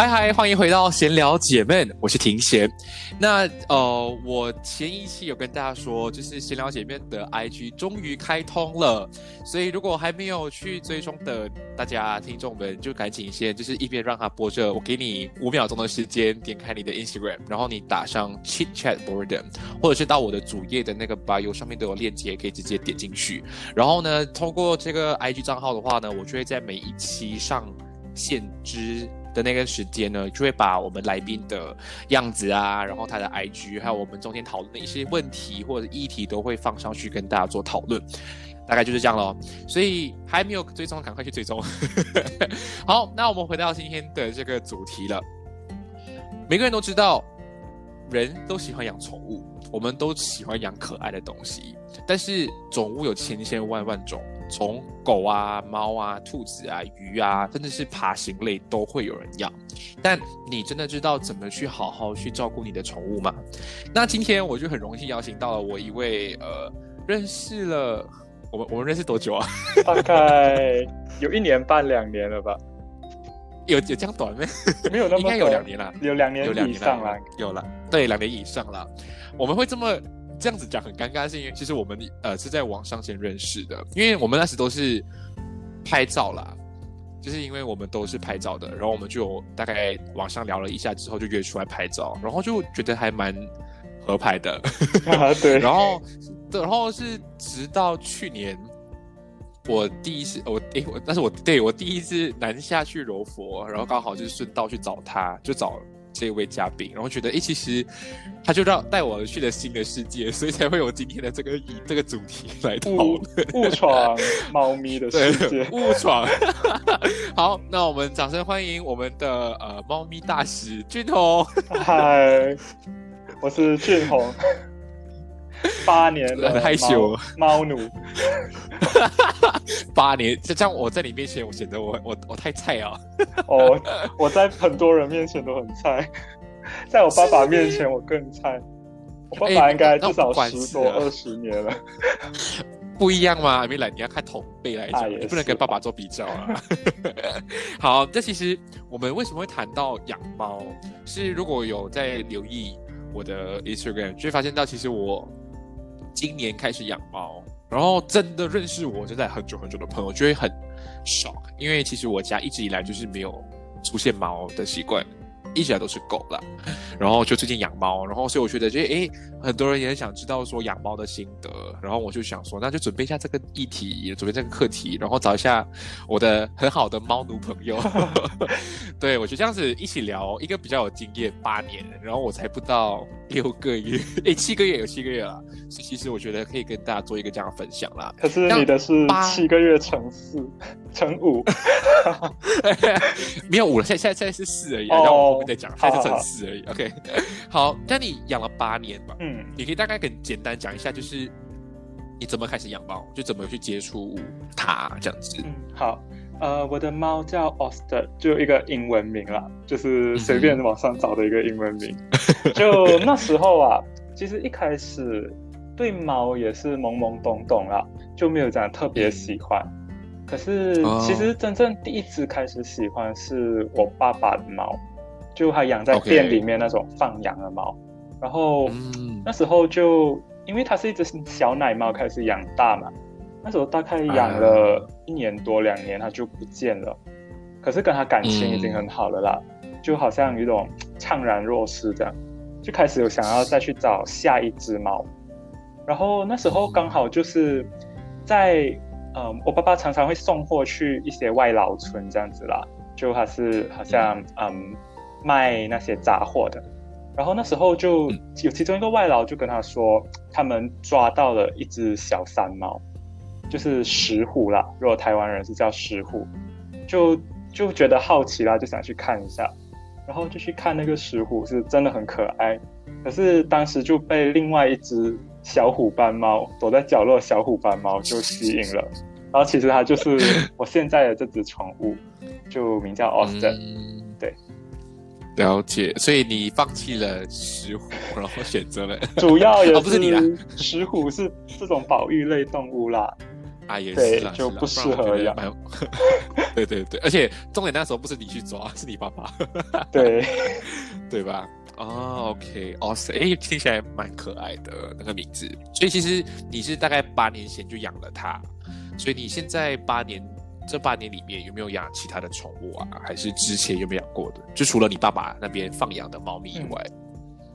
嗨嗨，欢迎回到闲聊姐妹，我是庭贤。那呃，我前一期有跟大家说，就是闲聊姐妹的 IG 终于开通了，所以如果还没有去追踪的大家听众们，就赶紧先就是一边让它播着，我给你五秒钟的时间，点开你的 Instagram，然后你打上 Chit Chat Boredom，或者是到我的主页的那个 bio 上面都有链接，可以直接点进去。然后呢，通过这个 IG 账号的话呢，我就会在每一期上线之。的那个时间呢，就会把我们来宾的样子啊，然后他的 IG，还有我们中间讨论的一些问题或者议题，都会放上去跟大家做讨论。大概就是这样咯。所以还没有追踪，赶快去追踪。好，那我们回到今天的这个主题了。每个人都知道，人都喜欢养宠物，我们都喜欢养可爱的东西，但是宠物有千千万万种。从狗啊、猫啊、兔子啊、鱼啊，甚至是爬行类都会有人养。但你真的知道怎么去好好去照顾你的宠物吗？那今天我就很荣幸邀请到了我一位呃，认识了我们 我们认识多久啊？大概有一年半两年了吧？有有这样短吗？没有那么应该有两年了，有两年以上了，有了，对，两年以上了。我们会这么。这样子讲很尴尬，是因为其实我们呃是在网上先认识的，因为我们那时都是拍照啦，就是因为我们都是拍照的，然后我们就大概网上聊了一下之后就约出来拍照，然后就觉得还蛮合拍的，对，然后然后是直到去年我第一次我诶我但是我对我第一次南下去柔佛，然后刚好就是顺道去找他，就找。这位嘉宾，然后觉得，哎，其实他就让带我去了新的世界，所以才会有今天的这个以这个主题来讨论误闯猫咪的世界，误闯。好，那我们掌声欢迎我们的呃猫咪大使俊宏。嗨，我是俊宏。八年了，害羞，猫奴。八年，就这样，我在你面前，我显得我我我太菜啊！哦，我在很多人面前都很菜，在我爸爸面前我更菜。我爸爸应该至少十多二十年了。不一样吗？没来，你要看同辈来讲，你不能跟爸爸做比较啊。好，这其实我们为什么会谈到养猫，是如果有在留意我的 Instagram，就会发现到其实我。今年开始养猫，然后真的认识我就在很久很久的朋友就会很，shock，，因为其实我家一直以来就是没有出现猫的习惯。一直以来都是狗了，然后就最近养猫，然后所以我觉得，就哎，很多人也很想知道说养猫的心得，然后我就想说，那就准备一下这个议题，准备这个课题，然后找一下我的很好的猫奴朋友，对我就这样子一起聊，一个比较有经验八年，然后我才不到六个月，哎，七个月有七个月了，所以其实我觉得可以跟大家做一个这样的分享啦。可是你的是七个月乘四乘五，没有五了，现在现在是四而已，然后我们。再讲，现在是乘四而已。OK，好，那你养了八年吧？嗯，你可以大概很简单讲一下，就是你怎么开始养猫，就怎么去接触它这样子。嗯，好，呃，我的猫叫 Oster，就一个英文名啦，就是随便网上找的一个英文名。就那时候啊，其实一开始对猫也是懵懵懂懂啦，就没有讲特别喜欢。可是其实真正第一只开始喜欢是我爸爸的猫，就他养在店里面那种放养的猫。然后那时候就因为它是一只小奶猫，开始养大嘛。那时候大概养了一年多两年，它就不见了。可是跟它感情已经很好了啦，就好像有一种怅然若失这样，就开始有想要再去找下一只猫。然后那时候刚好就是在嗯，我爸爸常常会送货去一些外劳村这样子啦，就他是好像嗯卖那些杂货的。然后那时候就有其中一个外劳就跟他说，他们抓到了一只小山猫，就是石虎啦。如果台湾人是叫石虎，就。就觉得好奇啦，就想去看一下，然后就去看那个石虎，是真的很可爱。可是当时就被另外一只小虎斑猫躲在角落，小虎斑猫就吸引了。然后其实它就是 我现在的这只宠物，就名叫 Austin。对，了解。所以你放弃了石虎，然后选择了 主要也 不是你啦，石虎是这种保育类动物啦。啊，也是啦，就不适合养。对对对，而且重点那时候不是你去抓，是你爸爸。对，对吧？哦，OK，Awesome，哎，听起来蛮可爱的那个名字。所以其实你是大概八年前就养了它，所以你现在八年这八年里面有没有养其他的宠物啊？还是之前有没有养过的？就除了你爸爸那边放养的猫咪以外。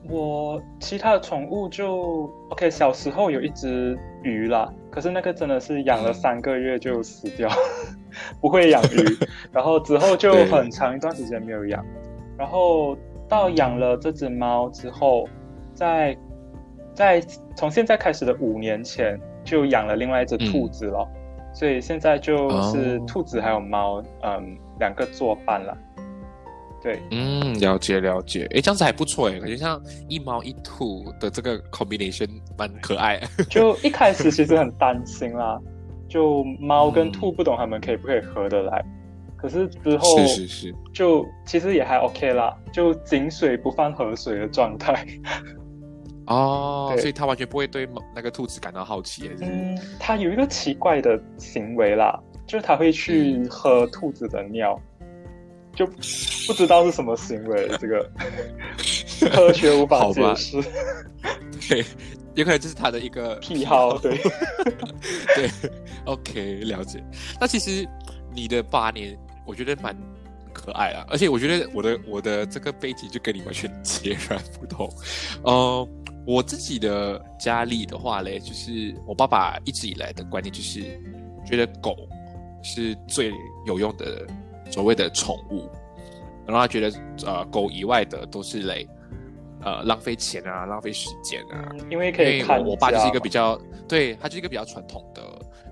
我其他的宠物就 OK，小时候有一只鱼啦，可是那个真的是养了三个月就死掉，不会养鱼。然后之后就很长一段时间没有养，然后到养了这只猫之后，在在从现在开始的五年前就养了另外一只兔子了，所以现在就是兔子还有猫，嗯，两个作伴了。对，嗯，了解了解，哎，这样子还不错哎，感觉像一猫一兔的这个 combination 蛮可爱。就一开始其实很担心啦，就猫跟兔不懂他们可以不可以合得来，可是之后是是是，就其实也还 OK 啦，就井水不犯河水的状态。哦，所以他完全不会对那个兔子感到好奇。嗯，他有一个奇怪的行为啦，就是他会去喝兔子的尿。就不知道是什么行为，这个 科学无法解释。对，有可能这是他的一个癖好。对，对，OK，了解。那其实你的八年，我觉得蛮可爱啊，而且我觉得我的我的这个背景就跟你完全截然不同。呃，我自己的家里的话嘞，就是我爸爸一直以来的观念就是觉得狗是最有用的。所谓的宠物，然后他觉得，呃，狗以外的都是累，呃，浪费钱啊，浪费时间啊。因为可以看，我爸就是一个比较，对他就是一个比较传统的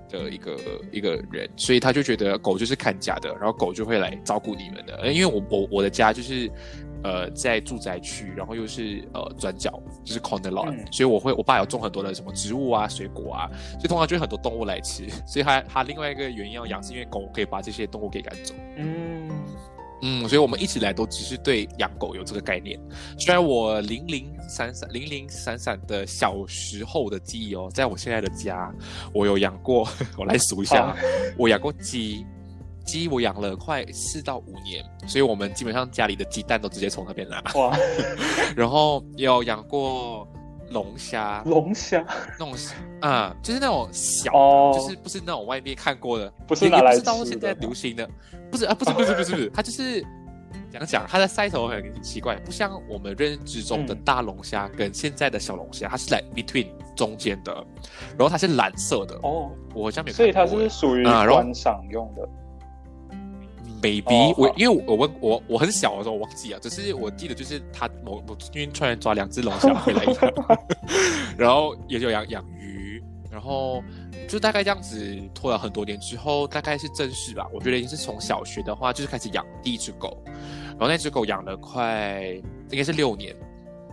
的一个一个人，所以他就觉得狗就是看家的，然后狗就会来照顾你们的。因为我我我的家就是。呃，在住宅区，然后又是呃转角，就是 corner lot，所以我会我爸有种很多的什么植物啊、水果啊，所以通常就很多动物来吃，所以他他另外一个原因要养，是因为狗可以把这些动物给赶走。嗯嗯，所以我们一直来都只是对养狗有这个概念。虽然我零零散散、零零散散的小时候的记忆哦，在我现在的家，我有养过，我来数一下，我养过鸡。鸡我养了快四到五年，所以我们基本上家里的鸡蛋都直接从那边拿。哇！然后有养过龙虾，龙虾。那种啊，就是那种小，就是不是那种外面看过的，不是拿来知道现在流行的，不是啊，不是不是不是不是，它就是讲讲它的 size 很奇怪，不像我们认知中的大龙虾跟现在的小龙虾，它是来 between 中间的，然后它是蓝色的哦，我好像没所以它是属于观赏用的。baby，我因为我问我我很小的时候我忘记了，只是我记得就是他某某因为突然抓两只龙虾回来然后也就养养鱼，然后就大概这样子拖了很多年之后，大概是正式吧。我觉得已经是从小学的话就是开始养第一只狗，然后那只狗养了快应该是六年，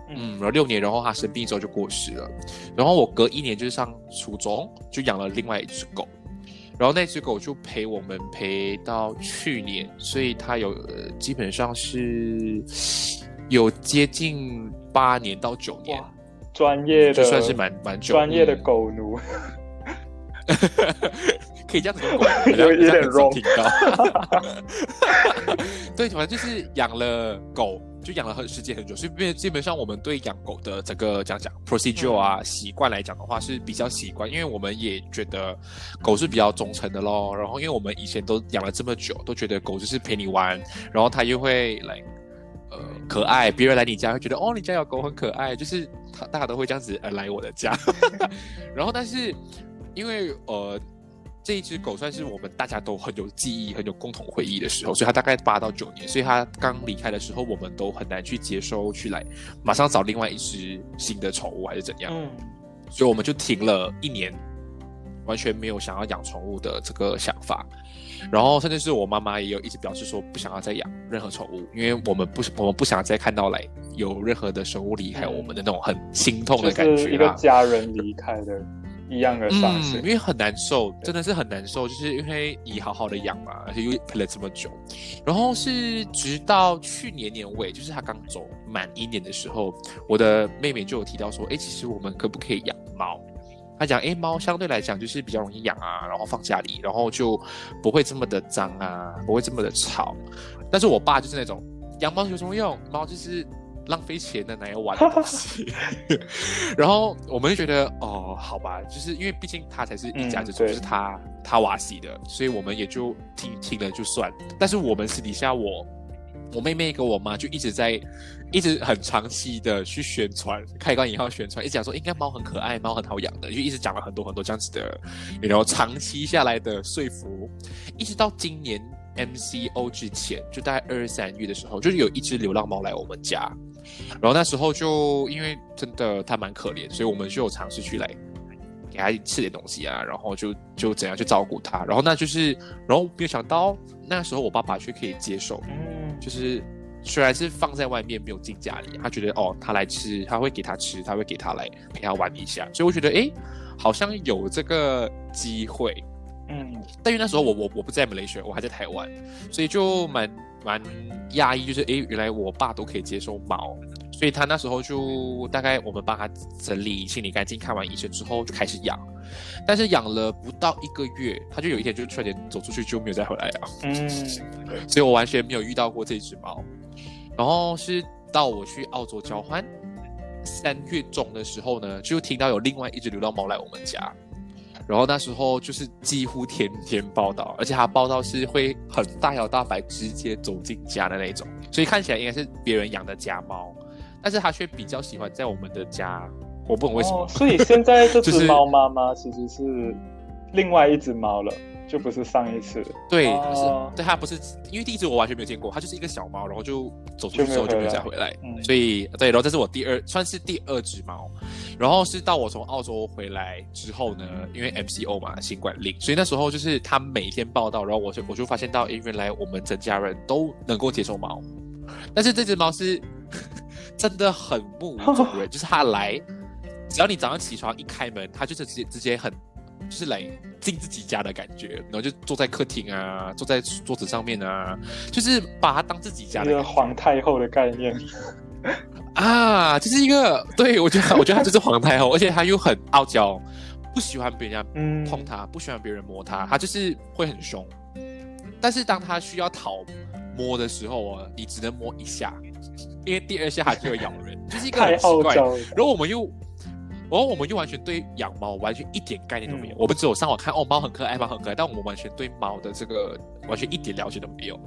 嗯，然后六年，然后它生病之后就过世了，然后我隔一年就是上初中就养了另外一只狗。然后那只狗就陪我们陪到去年，所以它有基本上是有接近八年到九年，专业的，算是蛮蛮专业的狗奴。可以这样子讲，有有点 wrong。对，反正就是养了狗，就养了很时间很久，所以基本上我们对养狗的整个讲讲 procedure 啊习惯来讲的话是比较习惯，因为我们也觉得狗是比较忠诚的咯。然后因为我们以前都养了这么久，都觉得狗就是陪你玩，然后它又会来呃可爱，别人来你家会觉得哦你家有狗很可爱，就是他大家都会这样子呃来我的家。然后但是因为呃。这一只狗算是我们大家都很有记忆、很有共同回忆的时候，所以它大概八到九年，所以它刚离开的时候，我们都很难去接收、去来马上找另外一只新的宠物还是怎样，嗯，所以我们就停了一年，完全没有想要养宠物的这个想法。然后甚至是我妈妈也有一直表示说不想要再养任何宠物，因为我们不我们不想再看到来有任何的生物离开我们的那种很心痛的感觉，一个家人离开的。一样的伤心，因为很难受，真的是很难受，就是因为你好好的养嘛，而且又陪了这么久，然后是直到去年年尾，就是他刚走满一年的时候，我的妹妹就有提到说，哎，其实我们可不可以养猫？她讲，哎，猫相对来讲就是比较容易养啊，然后放家里，然后就不会这么的脏啊，不会这么的吵。但是我爸就是那种养猫有什么用？猫就是。浪费钱的哪有玩的东西？然后我们就觉得哦，好吧，就是因为毕竟他才是一家之主，就是他他瓦西的，所以我们也就听听了就算。但是我们私底下，我我妹妹跟我妈就一直在一直很长期的去宣传，开关引号宣传，一直讲说应该猫很可爱，猫很好养的，就一直讲了很多很多这样子的，然后长期下来的说服，一直到今年 MCO 之前，就大概二三月的时候，就是有一只流浪猫来我们家。然后那时候就因为真的他蛮可怜，所以我们就有尝试去来给他吃点东西啊，然后就就怎样去照顾他。然后那就是，然后没有想到那时候我爸爸却可以接受，嗯，就是虽然是放在外面没有进家里，他觉得哦他来吃，他会给他吃，他会给他来陪他玩一下。所以我觉得哎，好像有这个机会，嗯。但因为那时候我我我不在马来西亚，我还在台湾，所以就蛮。蛮压抑，就是诶，原来我爸都可以接受猫，所以他那时候就大概我们帮他整理、清理干净，看完医生之后就开始养。但是养了不到一个月，他就有一天就突然间走出去就没有再回来了。嗯，所以我完全没有遇到过这只猫。然后是到我去澳洲交换三月中的时候呢，就听到有另外一只流浪猫来我们家。然后那时候就是几乎天天报道，而且他报道是会很大摇大摆直接走进家的那种，所以看起来应该是别人养的家猫，但是他却比较喜欢在我们的家，我不懂为什么。所以现在这只猫妈妈其实是另外一只猫了。就不是上一次，对，不是，对，它不是，因为第一只我完全没有见过，它就是一个小猫，然后就走出去之后就没有再回来，所以对，然后这是我第二，算是第二只猫，然后是到我从澳洲回来之后呢，因为 MCO 嘛，新冠令，所以那时候就是它每天报道，然后我就我就发现到，哎，原来我们整家人都能够接受猫，但是这只猫是 真的很不主 人，就是它来，只要你早上起床一开门，它就是直接直接很。就是来进自己家的感觉，然后就坐在客厅啊，坐在桌子上面啊，就是把它当自己家的。一个皇太后的概念 啊，就是一个对我觉得，我觉得他就是皇太后，而且他又很傲娇，不喜欢别人家碰它，不喜欢别人摸他，他就是会很凶。但是当他需要讨摸的时候啊，你只能摸一下，因为第二下他就会咬人，就是一个很奇怪。然后我们又。然后我们又完全对养猫完全一点概念都没有，我们只有上网看哦，猫很可爱，猫很可爱，但我们完全对猫的这个完全一点了解都没有。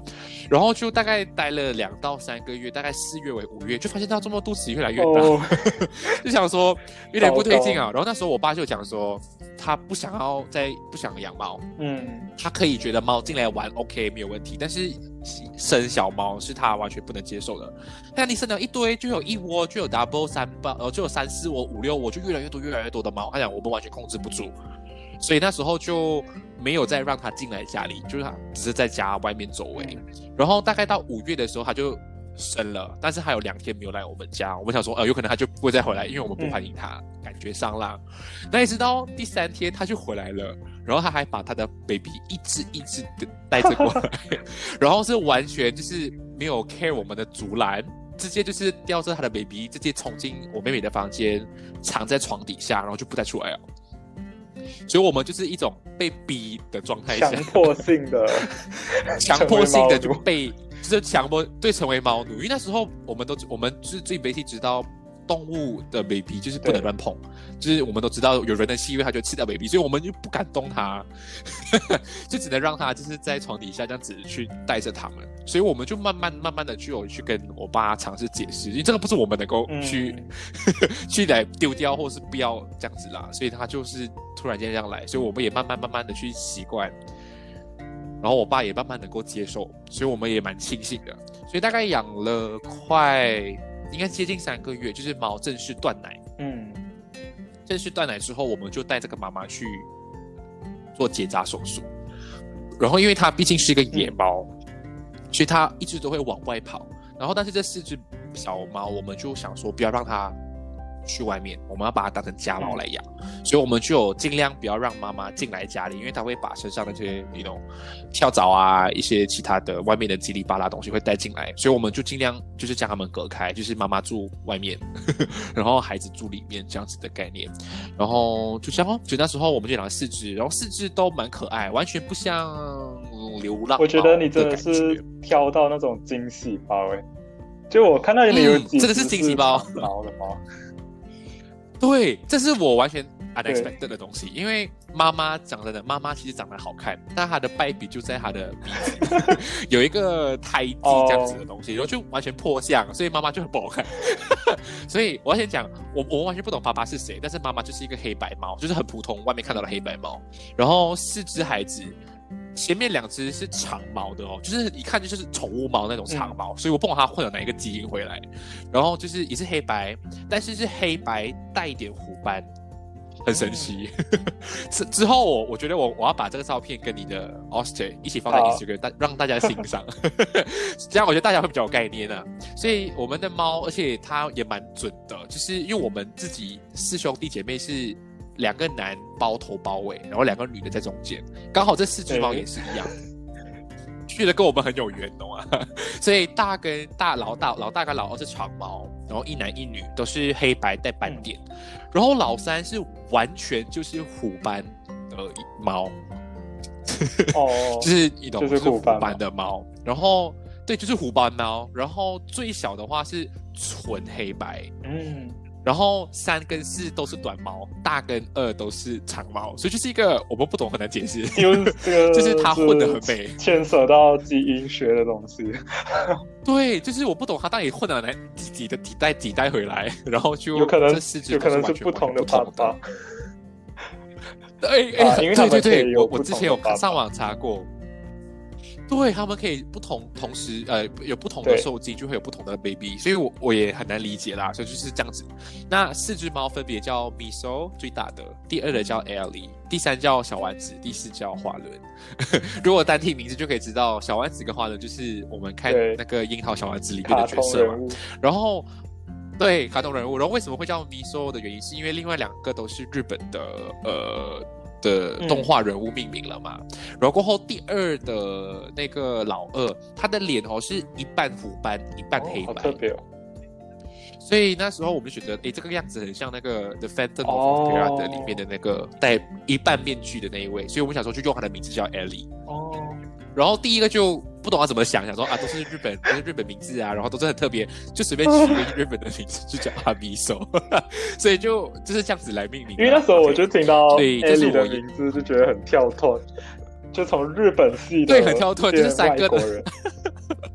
然后就大概待了两到三个月，大概四月为五月，就发现它这么肚子越来越大，就想说有点不对劲啊。然后那时候我爸就讲说，他不想要再不想养猫，嗯，他可以觉得猫进来玩 OK 没有问题，但是。生小猫是他完全不能接受的。那你生了一堆，就有一窝，就有 double 三八，呃就有三四窝、五六窝，就越来越多、越来越多的猫。他讲我们完全控制不住，所以那时候就没有再让他进来家里，就是他只是在家外面走位。然后大概到五月的时候，他就生了，但是他有两天没有来我们家。我们想说，呃，有可能他就不会再回来，因为我们不欢迎他，感觉上啦。那一直到第三天，他就回来了。然后他还把他的 baby 一只一只的带着过来，然后是完全就是没有 care 我们的竹篮，直接就是叼着他的 baby，直接冲进我妹妹的房间，藏在床底下，然后就不再出来了。所以，我们就是一种被逼的状态下，强迫性的，强迫性的就被，就是强迫对成为猫奴。因为那时候我们都，我们是最媒体知道。动物的 baby 就是不能乱碰，就是我们都知道有人的气味，它就吃掉 baby，所以我们就不敢动它，就只能让它就是在床底下这样子去带着它们。所以我们就慢慢慢慢的去有去跟我爸尝试解释，因为这个不是我们能够去 去来丢掉或是不要这样子啦。所以他就是突然间这样来，所以我们也慢慢慢慢的去习惯，然后我爸也慢慢能够接受，所以我们也蛮庆幸的。所以大概养了快。应该接近三个月，就是猫正式断奶。嗯，正式断奶之后，我们就带这个妈妈去做结扎手术。然后，因为它毕竟是一个野猫，所以它一直都会往外跑。然后，但是这四只小猫，我们就想说，不要让它。去外面，我们要把它当成家猫来养，所以我们就尽量不要让妈妈进来家里，因为它会把身上那些那种跳蚤啊，一些其他的外面的叽里巴拉东西会带进来，所以我们就尽量就是将它们隔开，就是妈妈住外面，然后孩子住里面这样子的概念，然后就这样哦，就那时候我们就养了四只，然后四只都蛮可爱，完全不像流浪。我觉得你真的是挑到那种惊喜包哎，就我看到你有几这个是惊喜包。毛的猫。对，这是我完全 unexpected 的东西，因为妈妈长得的妈妈其实长得好看，但她的败笔就在她的鼻子 有一个胎记这样子的东西，然后就完全破相，所以妈妈就很不好看。所以我要先讲，我我完全不懂爸爸是谁，但是妈妈就是一个黑白猫，就是很普通外面看到的黑白猫，然后四只孩子。前面两只是长毛的哦，就是一看就是宠物猫那种长毛，所以我不管它会有哪一个基因回来。然后就是也是黑白，但是是黑白带一点虎斑，很神奇。之之后我我觉得我我要把这个照片跟你的 Oster 一起放在 Instagram，大让大家欣赏，这样我觉得大家会比较有概念啊。所以我们的猫，而且它也蛮准的，就是因为我们自己四兄弟姐妹是。两个男包头包尾，然后两个女的在中间，刚好这四只猫也是一样，去的跟我们很有缘，懂吗？所以大跟大老大老大跟老二是长毛，然后一男一女都是黑白带斑点，然后老三是完全 就是虎斑的猫，哦，就是一种就是虎斑的猫，然后对，就是虎斑猫，然后最小的话是纯黑白，嗯。然后三跟四都是短毛，大跟二都是长毛，所以就是一个我们不懂很难解释，因为这个 就是它混的很美，牵扯到基因学的东西。对，就是我不懂它到底混了哪几几的几代几代回来，然后就有可能这四只有可能是不同的爸爸。对，对对对，我我之前有上网查过。对他们可以不同同时呃有不同的受精，就会有不同的 baby，所以我我也很难理解啦，所以就是这样子。那四只猫分别叫 Miso 最大的，第二的叫 Ellie，第三叫小丸子，第四叫花轮。如果单听名字就可以知道，小丸子跟花轮就是我们看那个樱桃小丸子里面的角色嘛。然后对卡通人物，然后为什么会叫 Miso 的原因，是因为另外两个都是日本的呃。的动画人物命名了嘛？然后过后第二的那个老二，他的脸哦是一半虎斑一半黑白，特别哦。所以那时候我们就觉得，哎，这个样子很像那个《The Phantom of p a r a 里面的那个戴一半面具的那一位，所以我们想说就用他的名字叫 Ellie。哦。然后第一个就不懂要怎么想，想说啊，都是日本，都是日本名字啊，然后都是很特别，就随便取一个日本的名字，就叫阿米手，所以就就是这样子来命名。因为那时候我就听到艾莉的名字，就觉得很跳脱，就从日本系对很跳脱，就是三个人。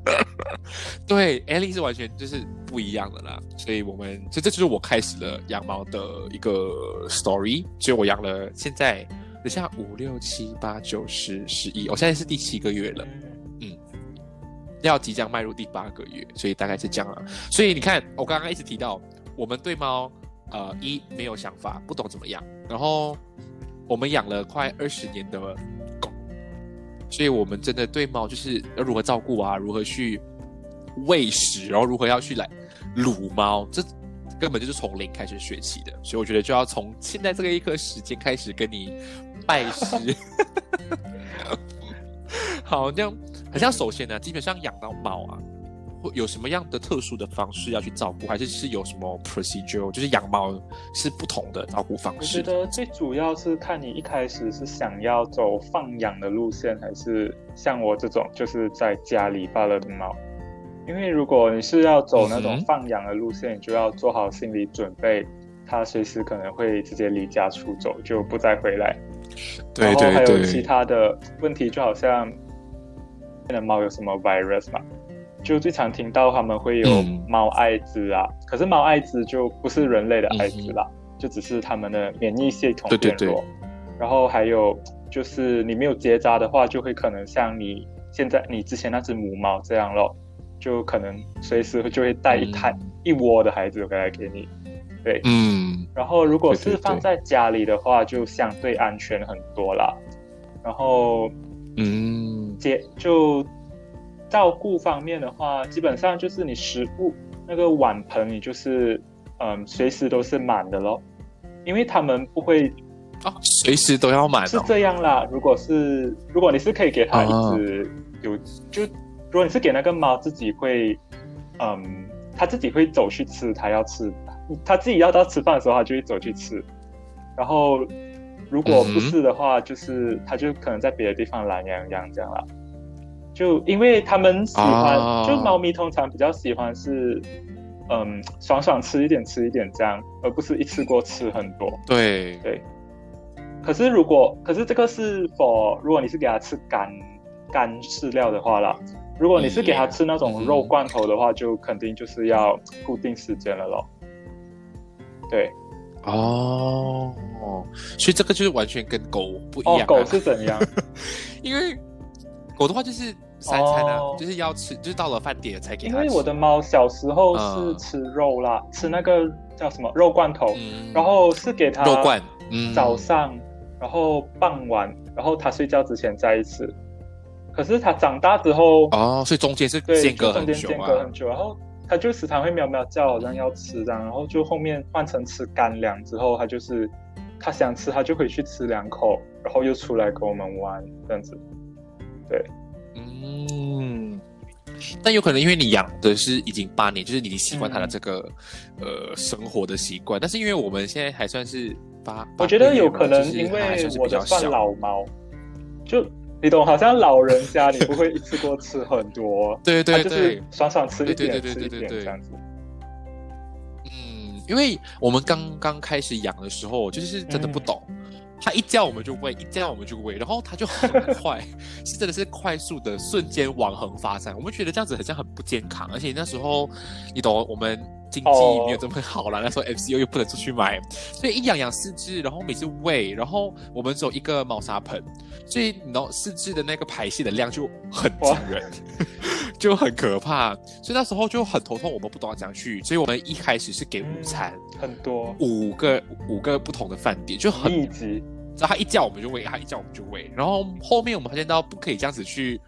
对，艾莉是完全就是不一样的啦，所以我们所以这就是我开始了养猫的一个 story，所以我养了现在。等下五六七八九十十一，我现在是第七个月了，嗯，要即将迈入第八个月，所以大概是这样了。所以你看，我刚刚一直提到，我们对猫，呃，一没有想法，不懂怎么养，然后我们养了快二十年的狗，所以我们真的对猫就是要如何照顾啊，如何去喂食，然后如何要去来撸猫，这。根本就是从零开始学起的，所以我觉得就要从现在这个一刻时间开始跟你拜师。好，这样好像首先呢，基本上养到猫啊，会有什么样的特殊的方式要去照顾，还是是有什么 procedure，就是养猫是不同的照顾方式？我觉得最主要是看你一开始是想要走放养的路线，还是像我这种就是在家里罢了的猫。因为如果你是要走那种放养的路线，你就要做好心理准备，它随时可能会直接离家出走，就不再回来。对对对。然后还有其他的问题，就好像现在猫有什么 virus 嘛？就最常听到他们会有猫艾滋啊，可是猫艾滋就不是人类的艾滋啦，就只是他们的免疫系统变弱。然后还有就是你没有结扎的话，就会可能像你现在你之前那只母猫这样咯，就可能随时就会带一胎一窝的孩子回来给你。对，嗯。然后如果是放在家里的话，就相对安全很多啦。然后，嗯，接就。照顾方面的话，基本上就是你食物那个碗盆，你就是嗯，随时都是满的咯，因为他们不会啊，随时都要满。是这样啦，如果是如果你是可以给他一直有，就如果你是给那个猫自己会嗯，它自己会走去吃它要吃，它自己要到吃饭的时候，他就会走去吃。然后如果不是的话，就是他就可能在别的地方懒洋洋这样啦。就因为他们喜欢，就猫咪通常比较喜欢是，嗯，爽爽吃一点吃一点这样，而不是一次过吃很多。对对。可是如果，可是这个是否如果你是给它吃干干饲料的话啦，如果你是给它吃那种肉罐头的话，就肯定就是要固定时间了咯。对。哦。所以这个就是完全跟狗不一样。哦，狗是怎样？因为。狗的话就是三餐呢，就是要吃，就是到了饭点才给它。因为我的猫小时候是吃肉啦，吃那个叫什么肉罐头，然后是给它肉罐，早上，然后傍晚，然后它睡觉之前再一次。可是它长大之后，哦，所以中间是间隔很久啊，很久，然后它就时常会喵喵叫，好像要吃这样，然后就后面换成吃干粮之后，它就是它想吃，它就回去吃两口，然后又出来跟我们玩这样子。对，嗯，但有可能因为你养的是已经八年，就是你习惯它的这个呃生活的习惯。但是因为我们现在还算是八，我觉得有可能因为我的算老猫，就你懂，好像老人家你不会一次过吃很多，对对对，就是爽爽吃一点吃一点这样子。嗯，因为我们刚刚开始养的时候，就是真的不懂。它一叫我们就喂，一叫我们就喂，然后它就很快，是真的是快速的瞬间往横发展。我们觉得这样子好像很不健康，而且那时候你懂，我们经济没有这么好了，那时候 FCO 又不能出去买，所以一养养四只，然后每次喂，然后我们只有一个猫砂盆，所以然后四只的那个排泄的量就很惊人，就很可怕。所以那时候就很头痛，我们不懂怎样去，所以我们一开始是给午餐，很多五个五个不同的饭店，就很密集。然后他一叫我们就喂，他一叫我们就喂。然后后面我们发现到不可以这样子去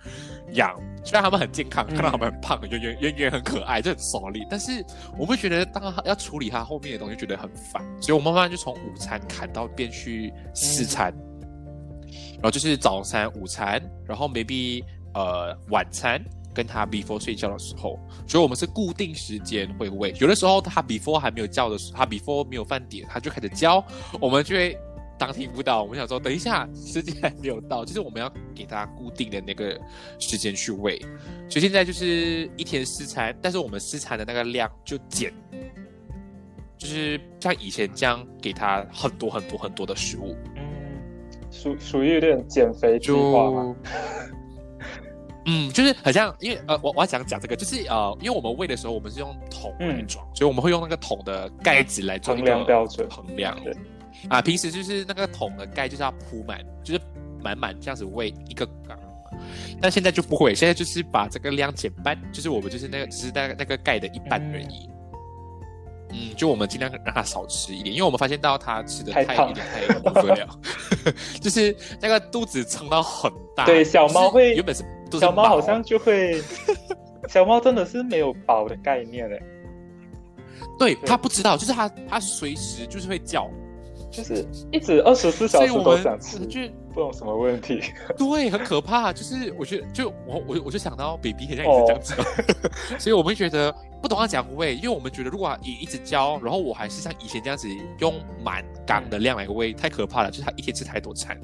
养，虽然他们很健康，看到他们很胖，圆圆圆圆很可爱，就很爽利。但是我们觉得当要处理他后面的东西，觉得很烦，所以我慢慢就从午餐砍到变去四餐，然后就是早餐、午餐，然后 maybe 呃晚餐跟他 before 睡觉的时候，所以我们是固定时间会喂。有的时候他 before 还没有叫的时候，他 before 没有饭点，他就开始叫，我们就会。当听不到，我们想说等一下，时间还没有到，就是我们要给他固定的那个时间去喂，所以现在就是一天四餐，但是我们四餐的那个量就减，就是像以前这样给他很多很多很多的食物，嗯，属属于有点减肥计划嗯，就是很像，因为呃，我我要讲讲这个，就是呃，因为我们喂的时候，我们是用桶来装，所以我们会用那个桶的盖子来做衡量标准，衡量。啊，平时就是那个桶的盖就是要铺满，就是满满这样子喂一个缸，但现在就不会，现在就是把这个量减半，就是我们就是那个只是那个那个盖的一半而已。嗯，就我们尽量让它少吃一点，因为我们发现到它吃的太一点太不得了，就是那个肚子撑到很大。对，小猫会原本是小猫好像就会，小猫真的是没有饱的概念嘞。对，它不知道，就是它它随时就是会叫。就是一直二十四小时都想吃，就不懂什么问题。对，很可怕。就是我觉得，就我我我就想到 baby 好像也是这样子，所以我们觉得不懂要讲喂，因为我们觉得如果你一直教，然后我还是像以前这样子用满缸的量来喂，太可怕了。就是它一天吃太多餐，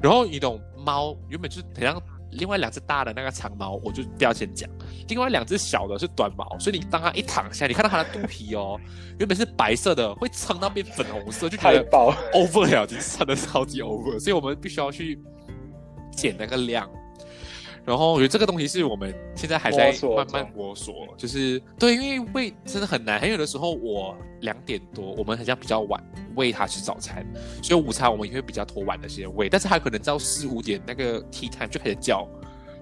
然后你懂猫原本就是很像。另外两只大的那个长毛，我就不要先讲。另外两只小的是短毛，所以你当它一躺下，你看到它的肚皮哦，原本是白色的，会撑到变粉红色，就觉得 over 了，已经撑的超级 over。所以我们必须要去减那个量。然后我觉得这个东西是我们现在还在慢慢摸索，就是对，因为喂真的很难。很有的时候我两点多，我们好像比较晚喂它吃早餐，所以午餐我们也会比较拖晚的时间喂。但是它可能到四五点那个 tea time 就开始叫，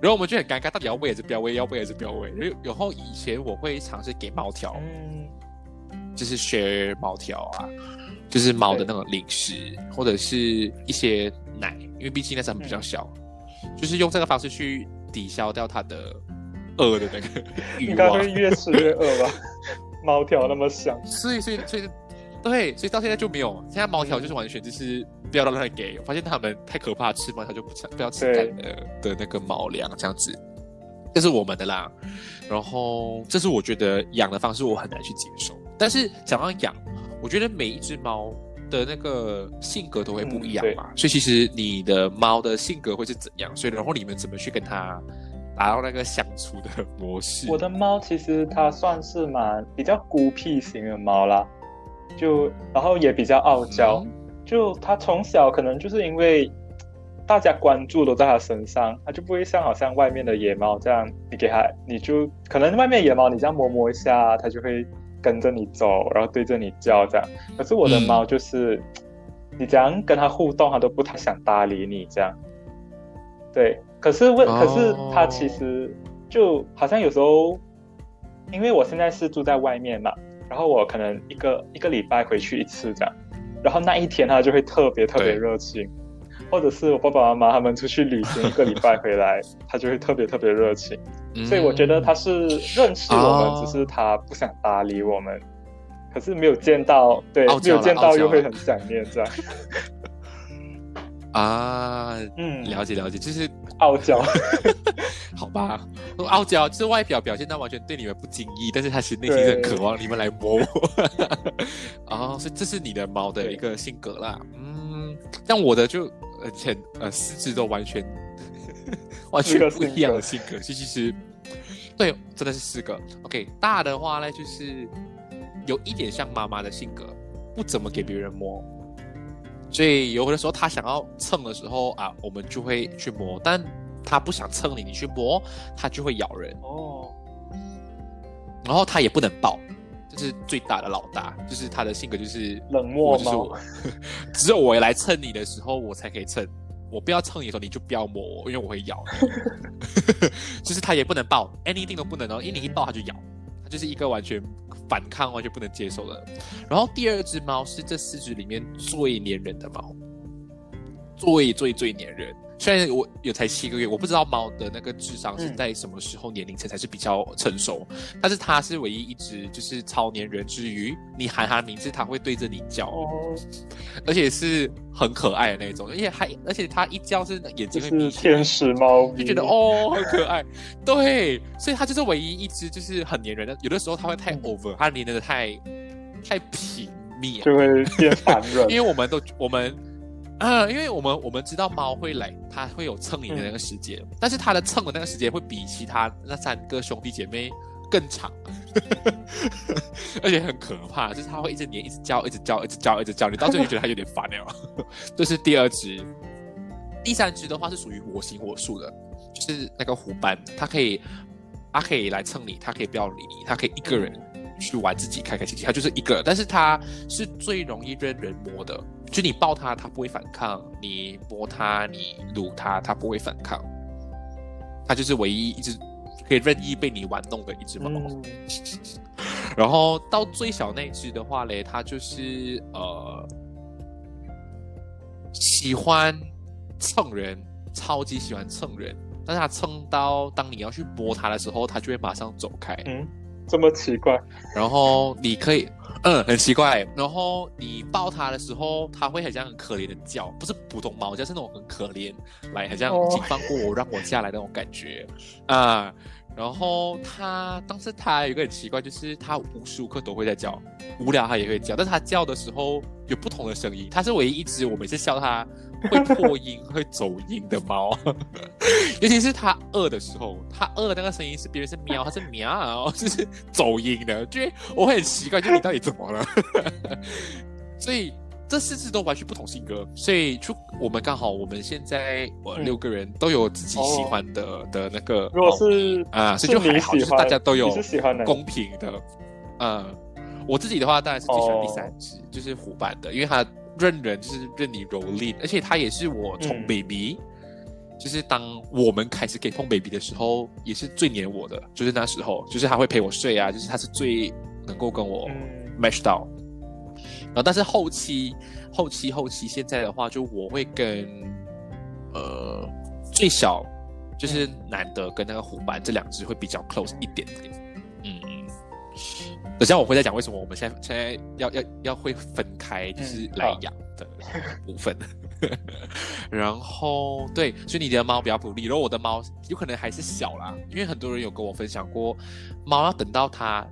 然后我们就很尴尬，到底要喂还是不要喂？要喂还是不要喂？然后然后以前我会尝试给猫条，就是 share 猫条啊，就是猫的那种零食或者是一些奶，因为毕竟那时候比较小。就是用这个方式去抵消掉它的饿的那个 欲望，应该会越吃越饿吧？猫条那么香，所以所以所以对，所以到现在就没有。现在猫条就是完全就是不要让它给，我发现它们太可怕，吃猫条就不吃，不要吃干的的那个猫粮这样子，这是我们的啦。然后这是我觉得养的方式我很难去接受，但是想要养，我觉得每一只猫。的那个性格都会不一样嘛，所以其实你的猫的性格会是怎样？所以然后你们怎么去跟它达到那个相处的 模式？我的猫其实它算是蛮比较孤僻型的猫啦，就然后也比较傲娇，就它从小可能就是因为大家关注都在它身上，它就不会像好像外面的野猫这样，你给它你就可能外面野猫你这样摸摸一下，它就会。跟着你走，然后对着你叫这样。可是我的猫就是，你怎样跟它互动，它都不太想搭理你这样。对，可是问，可是它其实就好像有时候，因为我现在是住在外面嘛，然后我可能一个一个礼拜回去一次这样，然后那一天它就会特别特别热情。或者是我爸爸妈妈他们出去旅行一个礼拜回来，他就会特别特别热情，所以我觉得他是认识我们，只是他不想搭理我们，可是没有见到，对，没有见到又会很想念这样。啊，嗯，了解了解，就是傲娇，好吧，傲娇就是外表表现到完全对你们不经意，但是他其实内心是很渴望你们来摸我。啊，所以这是你的猫的一个性格啦，嗯，像我的就。而且呃，四肢都完全 完全不一样的性格，其实对，真的是四个。OK，大的话呢，就是有一点像妈妈的性格，不怎么给别人摸，所以有的时候他想要蹭的时候啊，我们就会去摸，但他不想蹭你，你去摸，他就会咬人哦。然后他也不能抱。这是最大的老大，就是他的性格就是冷漠吗？只有我来蹭你的时候，我才可以蹭。我不要蹭你的时候，你就不要摸我，因为我会咬。就是它也不能抱，anything 都不能哦，因为你一抱它就咬，它就是一个完全反抗、完全不能接受的。然后第二只猫是这四只里面最粘人的猫，最最最粘人。虽然我有才七个月，我不知道猫的那个智商是在什么时候年龄层才是比较成熟，但是它是唯一一只就是超粘人之余，你喊它的名字，它会对着你叫，而且是很可爱的那种，而且还而且它一叫是眼睛会闭，天使猫就觉得哦很可爱，对，所以它就是唯一一只就是很粘人的，有的时候它会太 over，它粘的太太频密，就会变烦人，因为我们都我们。啊，因为我们我们知道猫会来，它会有蹭你的那个时间，但是它的蹭的那个时间会比其他那三个兄弟姐妹更长，而且很可怕，就是它会一直黏，一直叫，一直叫，一直叫，一直叫，你到最后觉得它有点烦了。这是第二只，第三只的话是属于我行我素的，就是那个虎斑，它可以，它可以来蹭你，它可以不要理你，它可以一个人去玩自己开开心心，它就是一个，但是它是最容易被人摸的。就你抱它，它不会反抗；你摸它，你撸它，它不会反抗。它就是唯一一只可以任意被你玩弄的一只猫。然后到最小那只的话嘞，它就是呃喜欢蹭人，超级喜欢蹭人。但是它蹭到当你要去摸它的时候，它就会马上走开。嗯，这么奇怪。然后你可以。嗯，很奇怪。然后你抱它的时候，它会很像很可怜的叫，不是普通猫叫，是那种很可怜，来，很像请放过我，让我下来那种感觉啊。然后它，当时它有一个很奇怪，就是它无时无刻都会在叫，无聊它也会叫，但是它叫的时候有不同的声音。它是唯一一只我每次笑它会破音、会走音的猫，尤其是它饿的时候，它饿的那个声音是别人是喵，它是喵，就是走音的，就我会很奇怪，就你到底怎么了？所以。这四只都完全不同性格，所以就我们刚好，我们现在我六个人都有自己喜欢的的那个。如果是啊，所以就还好，就是大家都有喜欢的公平的。嗯，我自己的话当然是最喜欢第三只，就是虎斑的，因为它任人就是任你蹂躏，而且他也是我从 baby，就是当我们开始给碰 baby 的时候，也是最黏我的，就是那时候，就是他会陪我睡啊，就是他是最能够跟我 match 到。然后，但是后期、后期、后期，现在的话，就我会跟呃最小就是男的跟那个虎斑这两只会比较 close 一点点。嗯，等下我会再讲为什么我们现在现在要要要会分开，就是来养的部分。然后对，所以你的猫比较独立，然后我的猫有可能还是小啦，因为很多人有跟我分享过，猫要等到它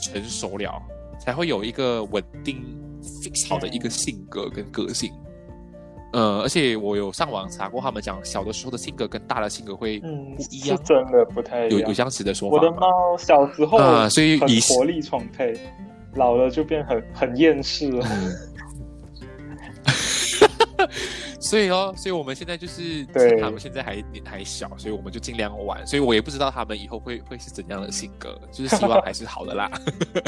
成熟了，才会有一个稳定。fix 好的一个性格跟个性，呃，而且我有上网查过，他们讲小的时候的性格跟大的性格会不一样，是真的不太有有相似的说法。我的猫小时候啊，所以很活力充沛，老了就变很很厌世了。所以哦，所以我们现在就是趁他们现在还还小，所以我们就尽量玩。所以我也不知道他们以后会会是怎样的性格，就是希望还是好的啦。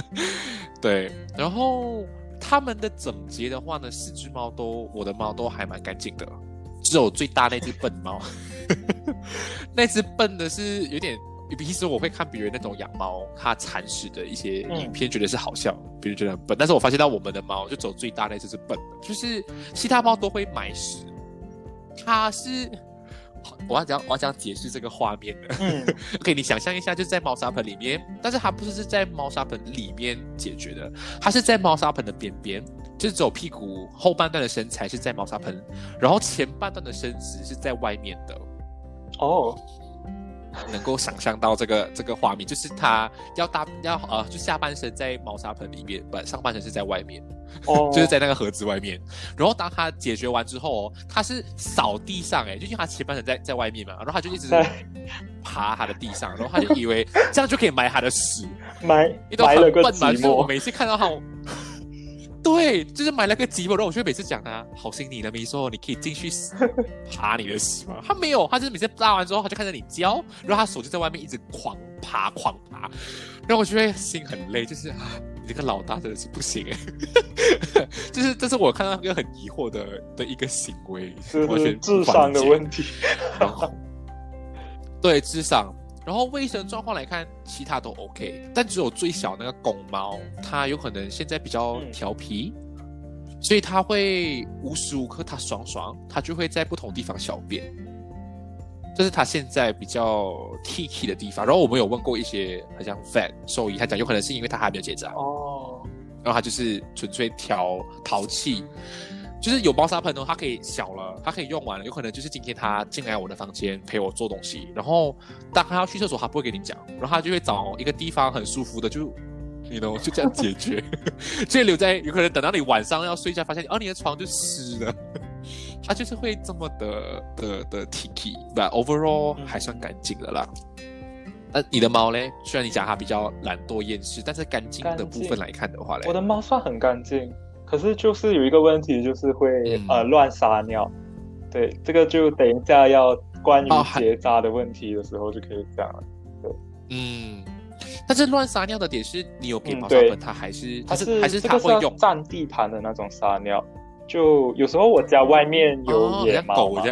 对，然后。他们的整洁的话呢，四只猫都，我的猫都还蛮干净的，只有最大那只笨猫，那只笨的是有点，平时我会看别人那种养猫它铲屎的一些影片，觉得是好笑，别人觉得很笨，但是我发现到我们的猫就走最大那只是笨的，就是其他猫都会买屎，它是。我要讲，我要讲解释这个画面的。嗯，OK，你想象一下，就在猫砂盆里面，但是它不是是在猫砂盆里面解决的，它是在猫砂盆的边边，就是走屁股后半段的身材是在猫砂盆，然后前半段的身子是在外面的。哦。能够想象到这个这个画面，就是他要大要呃，就下半身在猫砂盆里面，不，上半身是在外面，哦，就是在那个盒子外面。然后当他解决完之后，他是扫地上，哎，就因为他前半身在在外面嘛，然后他就一直爬他的地上，然后他就以为这样就可以埋他的屎，埋埋了个寂寞。我每次看到他。对，就是买了个吉姆，然后我就每次讲他好心你了，没说你可以进去爬你的屎吗？他没有，他就是每次拉完之后，他就看着你教，然后他手就在外面一直狂爬狂爬，然后我觉得心很累，就是啊，你这个老大真的是不行哎，就是这是我看到一个很疑惑的的一个行为，完全智商的问题，对智商。然后卫生状况来看，其他都 OK，但只有最小那个公猫，它有可能现在比较调皮，所以它会无时无刻它爽爽，它就会在不同地方小便，这是它现在比较 T T 的地方。然后我们有问过一些好像 vet 兽医，他讲有可能是因为它还没有结扎哦，然后它就是纯粹调淘气。就是有猫砂盆哦，它可以小了，它可以用完了，有可能就是今天它进来我的房间陪我做东西，然后当它要去厕所，它不会跟你讲，然后它就会找一个地方很舒服的，就 你 know 就这样解决，所以留在有可能等到你晚上要睡觉，发现哦你的床就湿了，它就是会这么的的的 t i k y but overall 还算干净的啦。那你的猫嘞？虽然你讲它比较懒惰厌世，但是干净的部分来看的话嘞，我的猫算很干净。可是就是有一个问题，就是会呃乱撒尿，对，这个就等一下要关于结扎的问题的时候就可以讲了。对，嗯，但是乱撒尿的点是你有给猫砂盆，它还是它是还是它会用？占地盘的那种撒尿？就有时候我家外面有野猫嘛，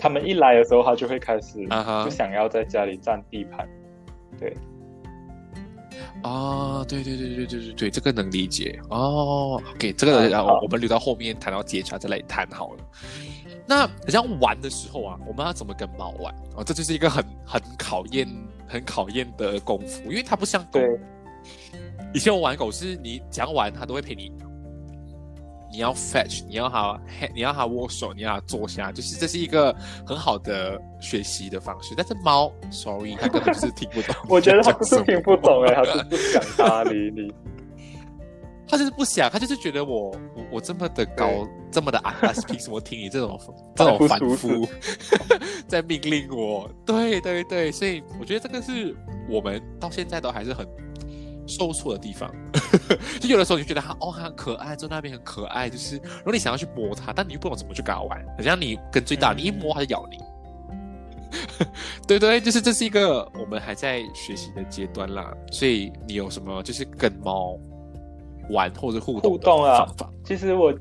他们一来的时候，它就会开始就想要在家里占地盘，对。啊，对对对对对对对，这个能理解哦。OK，这个然后我们留到后面谈到接洽再来谈好了。那像玩的时候啊，我们要怎么跟猫玩啊？这就是一个很很考验、很考验的功夫，因为它不像狗，以前我玩狗是你讲玩它都会陪你。你要 fetch，你要它，你要它握手，你要它坐下，就是这是一个很好的学习的方式。但是猫，sorry，它根本就是听不懂。我觉得它不是听不懂哎，它是不想搭理你。他就是不想，他就是觉得我我我这么的高，这么的矮，凭什么听你这种这种反复在命令我？对对对，所以我觉得这个是我们到现在都还是很受挫的地方。就有的时候你觉得它哦很可爱，坐那边很可爱，就是如果你想要去摸它，但你又不懂怎么去跟它玩，好像你跟最大，你一摸它就咬你。对对，就是这是一个我们还在学习的阶段啦。所以你有什么就是跟猫？玩或者互动互动啊，其实我，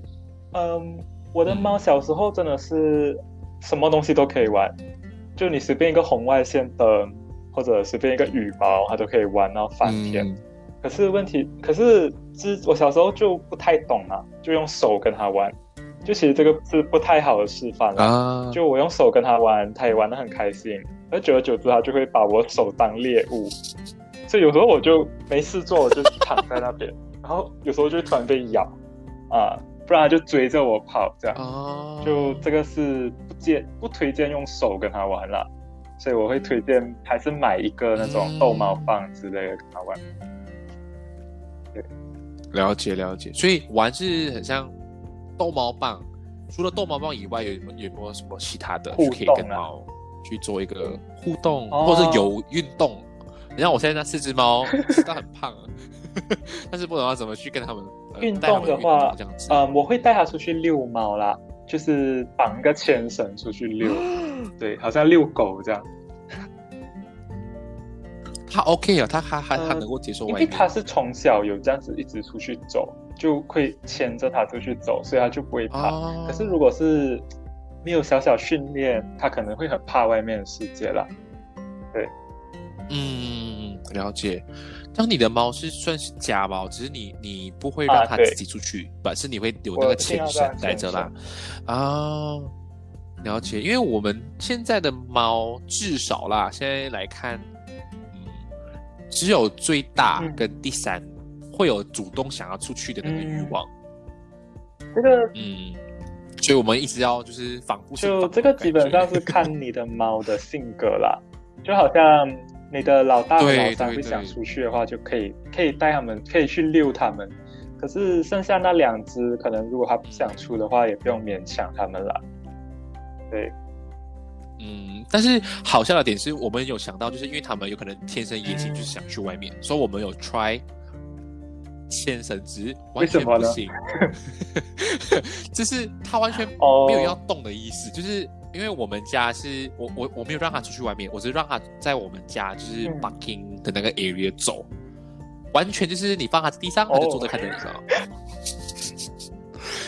嗯，我的猫小时候真的是什么东西都可以玩，就你随便一个红外线灯，或者随便一个羽毛，它都可以玩到翻天。可是问题，可是之我小时候就不太懂啊，就用手跟他玩，就其实这个是不太好的示范了。就我用手跟他玩，他也玩的很开心，而久而久之，他就会把我手当猎物，所以有时候我就没事做，我就躺在那边。然后有时候就突然被咬，啊，不然他就追着我跑，这样，就这个是不建不推荐用手跟他玩了，所以我会推荐还是买一个那种逗猫棒之类的跟他玩。对，了解了解，所以玩是很像逗猫棒，除了逗猫棒以外，有有没有什么其他的可以跟猫去做一个互动，或者有运动？你像我现在那四只猫，它很胖。但是不懂要怎么去跟它们运动的话，这样子，嗯，我会带它出去遛猫啦，就是绑个牵绳出去遛，对，好像遛狗这样。他 OK 啊，他还还他能够接受，因为他是从小有这样子一直出去走，就会牵着他出去走，所以他就不会怕。可是如果是没有小小训练，他可能会很怕外面的世界啦。对，嗯，了解。当你的猫是算是家猫，只是你你不会让它自己出去，而是你会有那个牵绳带着啦。啊，了解。因为我们现在的猫至少啦，现在来看，嗯，只有最大跟第三会有主动想要出去的那个欲望。这个，嗯，所以我们一直要就是防护。就这个基本上是看你的猫的性格啦，就好像。你的老大和老三不想出去的话，就可以可以带他们，可以去遛他们。可是剩下那两只，可能如果他不想出的话，也不用勉强他们了。对，嗯，但是好笑的点是我们有想到，就是因为他们有可能天生野心，就是想去外面，所以我们有 try 牵绳子，完全不行。就是他完全没有要动的意思，就是。因为我们家是我我我没有让他出去外面，我只是让他在我们家就是 barking 的那个 area 走，完全就是你放他在地上，他就坐在看着你，知道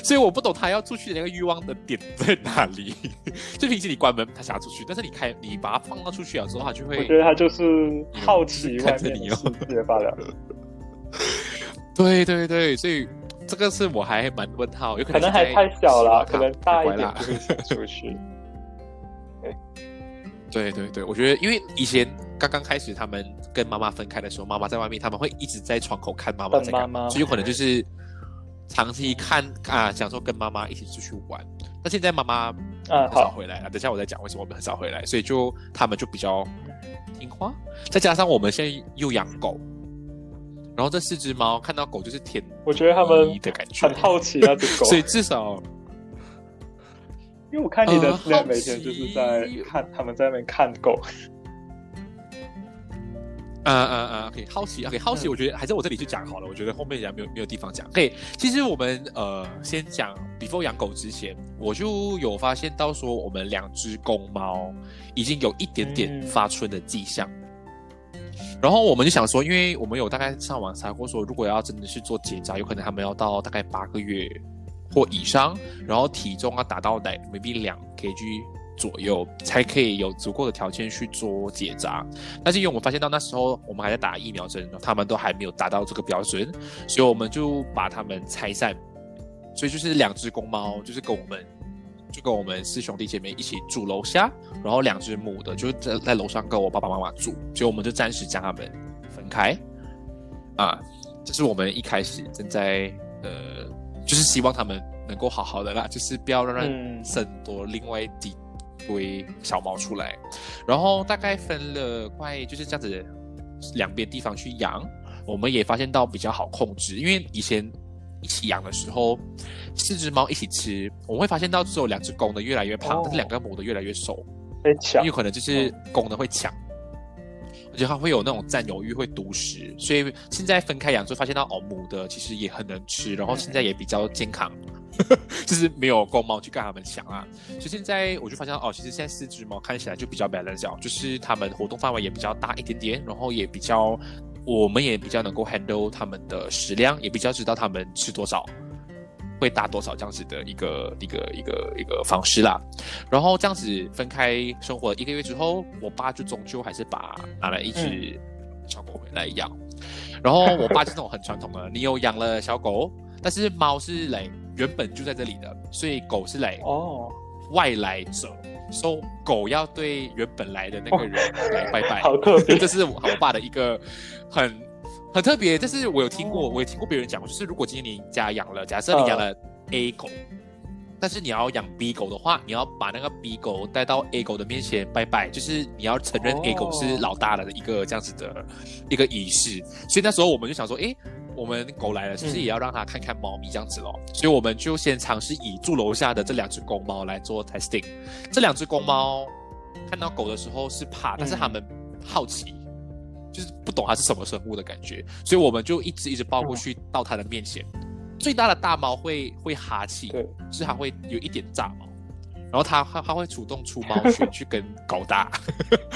所以我不懂他要出去的那个欲望的点在哪里。就平时你关门，他想要出去，但是你开你把他放到出去了之后，他就会。我觉得他就是好奇外面的世界罢了。对对对，所以这个是我还蛮问号，有可能还太小了，可能大一点就会想出去。对对对，我觉得因为以前刚刚开始他们跟妈妈分开的时候，妈妈在外面，他们会一直在窗口看妈妈在干嘛，所以有可能就是长期看啊，想说跟妈妈一起出去玩。那现在妈妈很少回来了，等下我再讲为什么我们很少回来，所以就他们就比较听话。再加上我们现在又养狗，然后这四只猫看到狗就是舔，我觉得他们的感觉很好奇那只狗，所以至少。因为我看你的资料，每天就是在看他们在那边看狗。啊啊啊！OK，好奇，OK，好奇。我觉得还在我这里就讲好了。我觉得后面讲没有没有地方讲。OK，其实我们呃先讲，before 养狗之前，我就有发现到说，我们两只公猫已经有一点点发春的迹象。然后我们就想说，因为我们有大概上网查过，说如果要真的是做结扎，有可能他们要到大概八个月。或以上，然后体重要达到在 maybe 两 kg 左右，才可以有足够的条件去做结扎。但是因为我们发现到那时候我们还在打疫苗针，他们都还没有达到这个标准，所以我们就把他们拆散。所以就是两只公猫，就是跟我们就跟我们四兄弟姐妹一起住楼下，然后两只母的就在在楼上跟我爸爸妈妈住，所以我们就暂时将他们分开。啊。这是我们一开始正在呃，就是希望他们能够好好的啦，就是不要让人生多另外几堆小猫出来。然后大概分了快就是这样子两边地方去养，我们也发现到比较好控制，因为以前一起养的时候，四只猫一起吃，我们会发现到只有两只公的越来越胖，但是两个母的越来越瘦。被抢，有可能就是公的会抢，而且它会有那种占有欲，会独食。所以现在分开养，就发现到哦，母的其实也很能吃，然后现在也比较健康，就是没有公猫去跟他们抢啊。所以现在我就发现哦，其实现在四只猫看起来就比较 balance，就是它们活动范围也比较大一点点，然后也比较，我们也比较能够 handle 它们的食量，也比较知道它们吃多少。会大多少这样子的一个一个一个一个方式啦，然后这样子分开生活一个月之后，我爸就终究还是把拿来一只小狗回来养。然后我爸是那种很传统的，你有养了小狗，但是猫是来原本就在这里的，所以狗是来哦。外来者，说狗要对原本来的那个人来拜拜，好特别，这是我爸的一个很。很特别，但是我有听过，我也听过别人讲过，就是如果今天你家养了，假设你养了 A 狗，但是你要养 B 狗的话，你要把那个 B 狗带到 A 狗的面前拜拜，就是你要承认 A 狗是老大的一个这样子的一个仪式。所以那时候我们就想说，哎，我们狗来了，是不是也要让它看看猫咪这样子咯？所以我们就先尝试以住楼下的这两只公猫来做 testing。这两只公猫看到狗的时候是怕，但是它们好奇。就是不懂它是什么生物的感觉，所以我们就一直一直抱过去到它的面前。最大的大猫会会哈气，对，是它会有一点炸毛，然后它它它会主动出猫去 去跟狗打，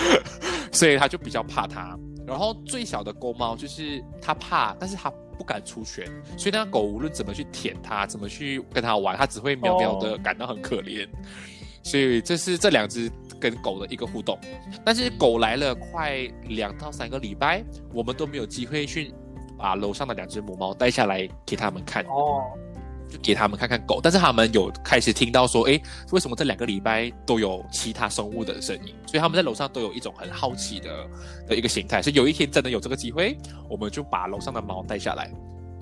所以它就比较怕它。然后最小的公猫就是它怕，但是它不敢出拳，所以那个狗无论怎么去舔它，怎么去跟它玩，它只会喵喵的感到很可怜。所以这是这两只。跟狗的一个互动，但是狗来了快两到三个礼拜，我们都没有机会去把楼上的两只母猫带下来给他们看哦，就给他们看看狗。但是他们有开始听到说，哎，为什么这两个礼拜都有其他生物的声音？所以他们在楼上都有一种很好奇的的一个形态。所以有一天真的有这个机会，我们就把楼上的猫带下来。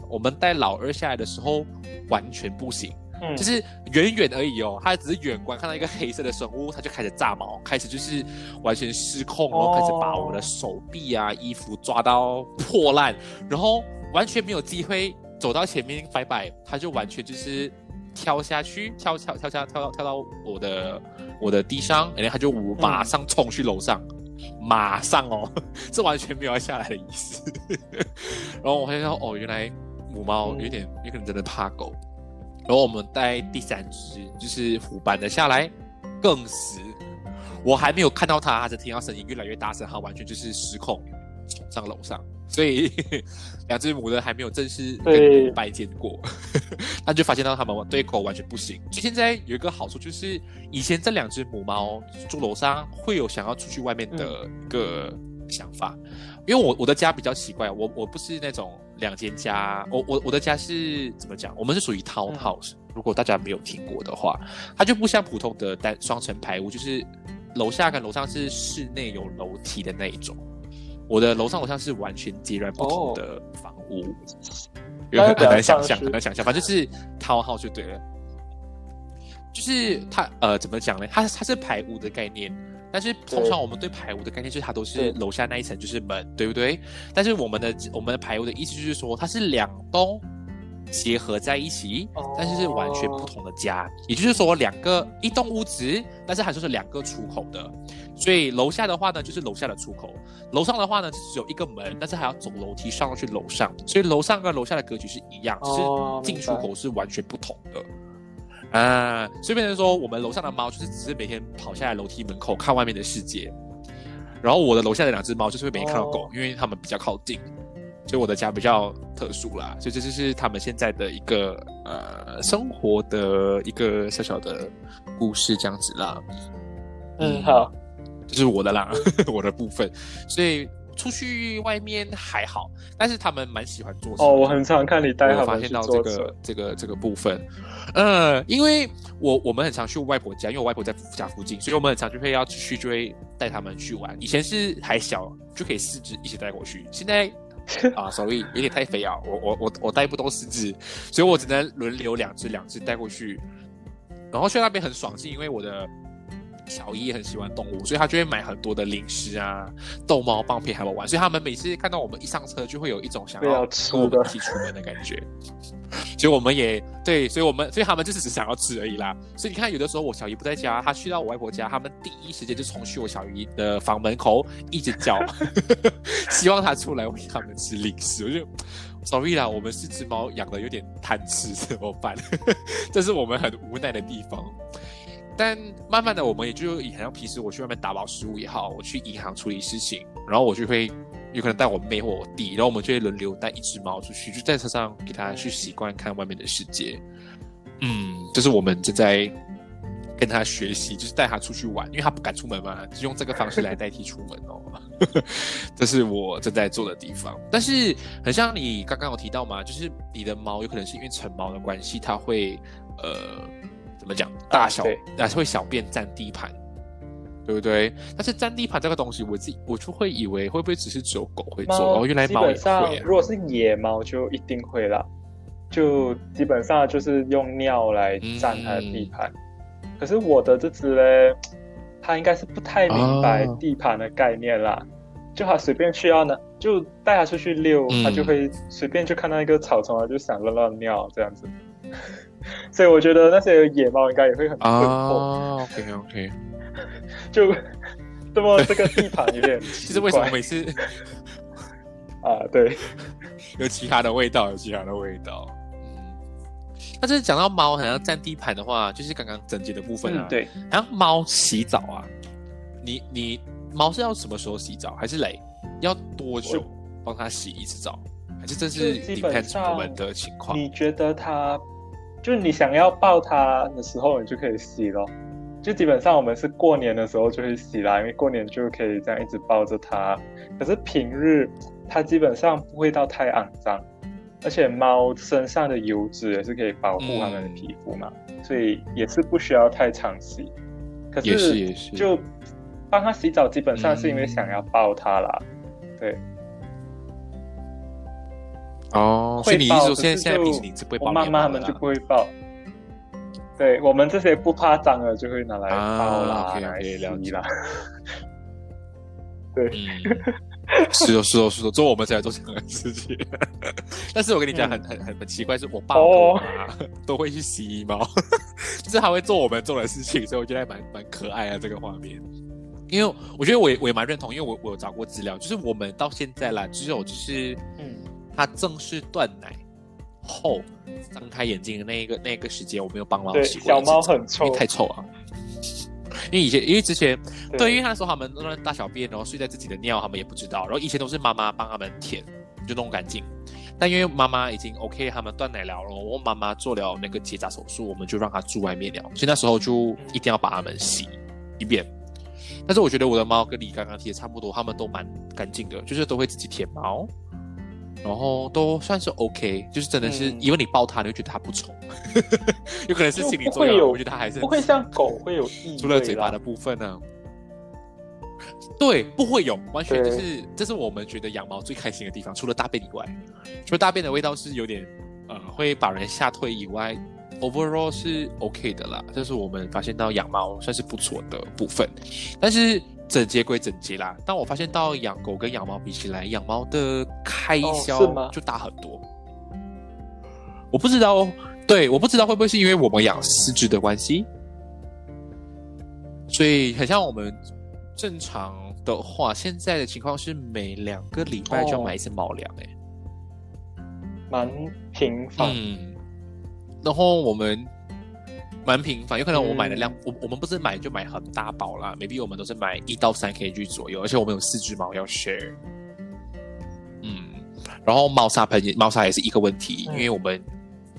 我们带老二下来的时候，完全不行。就是远远而已哦，他只是远观看到一个黑色的生物，他就开始炸毛，开始就是完全失控，然后开始把我的手臂啊、衣服抓到破烂，然后完全没有机会走到前面拜拜，他就完全就是跳下去，跳跳跳下跳到跳到我的我的地上，然后他就马上冲去楼上，马上哦，这完全没有要下来的意思。然后我发现哦，原来母猫有点有可能真的怕狗。然后我们带第三只，就是虎斑的下来，更死。我还没有看到它，它只听到声音越来越大声，它完全就是失控冲上楼上。所以 两只母的还没有正式跟拜见过，那就发现到它们对口完全不行。现在有一个好处就是，以前这两只母猫住楼上会有想要出去外面的一个想法，因为我我的家比较奇怪，我我不是那种。两间家，我我我的家是怎么讲？我们是属于 townhouse。如果大家没有听过的话，它就不像普通的单双层排屋，就是楼下跟楼上是室内有楼梯的那一种。我的楼上楼下是完全截然不同的房屋，有 很难想象，很难想象。反正就是 townhouse 就对了，就是它呃怎么讲呢？它它是排屋的概念。但是通常我们对排屋的概念就是它都是楼下那一层就是门，对不对？但是我们的我们的排屋的意思就是说它是两栋结合在一起，但是是完全不同的家。也就是说两个一栋屋子，但是还是是两个出口的。所以楼下的话呢就是楼下的出口，楼上的话呢只有一个门，但是还要走楼梯上去楼上。所以楼上跟楼下的格局是一样，只是进出口是完全不同的。啊，所以变成说，我们楼上的猫就是只是每天跑下来楼梯门口看外面的世界，然后我的楼下的两只猫就是会每天看到狗，因为它们比较靠近，所以我的家比较特殊啦。所以这就是他们现在的一个呃生活的一个小小的故事这样子啦。嗯，好，这是我的啦，我的部分，所以。出去外面还好，但是他们蛮喜欢坐车。哦，我很常看你带他们发现到这个这个这个部分，呃，因为我我们很常去外婆家，因为我外婆在家附近，所以我们很常就会要去就会带他们去玩。以前是还小就可以四只一起带过去，现在 啊，所以有点太肥啊，我我我我带不动四只，所以我只能轮流两只两只带过去，然后去那边很爽，是因为我的。小姨也很喜欢动物，所以他就会买很多的零食啊、逗猫棒陪他们玩。所以他们每次看到我们一上车，就会有一种想要跟我们一起出门的感觉。所以我们也对，所以我们所以他们就是只想要吃而已啦。所以你看，有的时候我小姨不在家，她去到我外婆家，他们第一时间就冲去我小姨的房门口，一直叫，希望她出来喂他们吃零食。我就 sorry 啦，我们是只猫养的有点贪吃，怎么办？这是我们很无奈的地方。但慢慢的，我们也就好像平时我去外面打包食物也好，我去银行处理事情，然后我就会有可能带我妹或我弟，然后我们就会轮流带一只猫出去，就在车上给它去习惯看外面的世界。嗯，这是我们正在跟他学习，就是带他出去玩，因为他不敢出门嘛，就用这个方式来代替出门哦。这是我正在做的地方。但是很像你刚刚有提到嘛，就是你的猫有可能是因为成猫的关系，它会呃。怎么讲？大小还是会小便占地盘，对不对？但是占地盘这个东西，我自己我就会以为会不会只是只有狗会做？哦，原来猫也会。如果是野猫，就一定会啦。就基本上就是用尿来占它的地盘。可是我的这只嘞，它应该是不太明白地盘的概念啦。就它随便去要呢，就带它出去遛，它就会随便就看到一个草丛啊，就想乱乱尿这样子。所以我觉得那些野猫应该也会很困惑。OK OK，就这么这个地盘有点，其实为什么每次 啊，对，有其他的味道，有其他的味道。那就是讲到猫好像占地盘的话，就是刚刚整洁的部分啊。对，好像猫洗澡啊，你你猫是要什么时候洗澡？还是来要多久帮它洗一次澡？还是这是 depends 我们的情况？你觉得它？就是你想要抱它的时候，你就可以洗咯。就基本上我们是过年的时候就会洗啦，因为过年就可以这样一直抱着它。可是平日它基本上不会到太肮脏，而且猫身上的油脂也是可以保护它们的皮肤嘛，所以也是不需要太常洗。可是就帮它洗澡，基本上是因为想要抱它啦，对。哦，所以你意思说现在现在平时你是不会抱妈妈们就不会抱，对我们这些不怕脏的就会拿来抱啦，拿来洗啦。对，是哦是哦是哦，做我们才做这样的事情。但是我跟你讲，很很很很奇怪，是我爸我妈 都会去洗衣猫，就是他会做我们做的事情，所以我觉得还蛮蛮可爱的这个画面。因为我觉得我也我也蛮认同，因为我我有找过资料，就是我们到现在啦，只有就是嗯。他正式断奶后，张开眼睛的那一个那一个时间，我没有帮猫洗过。小猫很臭，因为太臭啊。因为以前，因为之前，对，因为那时候他们乱大小便，然后睡在自己的尿，他们也不知道。然后以前都是妈妈帮他们舔，就弄干净。但因为妈妈已经 OK，他们断奶了，然后我妈妈做了那个结扎手术，我们就让他住外面了。所以那时候就一定要把他们洗一遍。但是我觉得我的猫跟你刚刚提的差不多，他们都蛮干净的，就是都会自己舔毛。然后都算是 OK，就是真的是，因为你抱它，你会觉得它不丑，有可能是心理作用。我觉得它还是不会像狗会有异除了嘴巴的部分呢？对，不会有，完全就是这是我们觉得养猫最开心的地方。除了大便以外，除了大便的味道是有点呃会把人吓退以外，overall 是 OK 的啦。这是我们发现到养猫算是不错的部分，但是。整洁归整洁啦，但我发现到养狗跟养猫比起来，养猫的开销就大很多。我不知道，对，我不知道会不会是因为我们养四只的关系，所以很像我们正常的话，现在的情况是每两个礼拜就要买一次猫粮，哎，蛮频繁。嗯，然后我们。蛮频繁，有可能我买的量，我我们不是买就买很大包啦，maybe 我们都是买一到三 kg 左右，而且我们有四只猫要 share，嗯，然后猫砂盆也猫砂也是一个问题，因为我们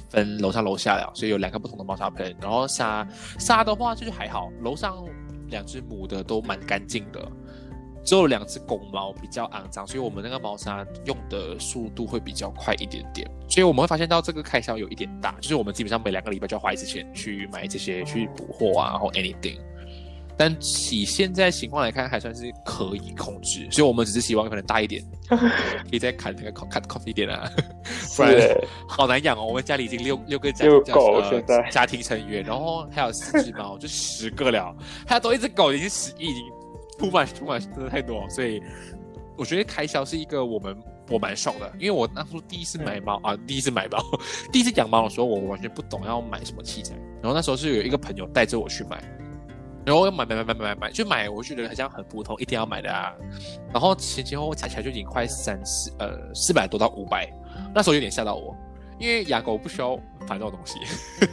分楼上楼下了，所以有两个不同的猫砂盆，然后沙沙的话就是还好，楼上两只母的都蛮干净的。只有两只公猫比较肮脏，所以我们那个猫砂用的速度会比较快一点点，所以我们会发现到这个开销有一点大，就是我们基本上每两个礼拜就要花一次钱去买这些去补货啊，然后 anything，但以现在情况来看，还算是可以控制，所以我们只是希望可能大一点，可以再砍那个 cut cost 一点啊，不然好难养哦。我们家里已经六六个家狗现在。家庭成员，然后还有四只猫，就十个了，还有多一只狗，已经十已经铺满铺满，真的太多，所以我觉得开销是一个我们。我蛮爽的，因为我那时候第一次买猫啊，第一次买猫，第一次养猫的时候，我完全不懂要买什么器材。然后那时候是有一个朋友带着我去买，然后买买买买买买买，就买，我觉得好像很普通，一定要买的啊。然后前前后后加起来就已经快三四呃四百多到五百，那时候有点吓到我，因为养狗不需要烦这种东西，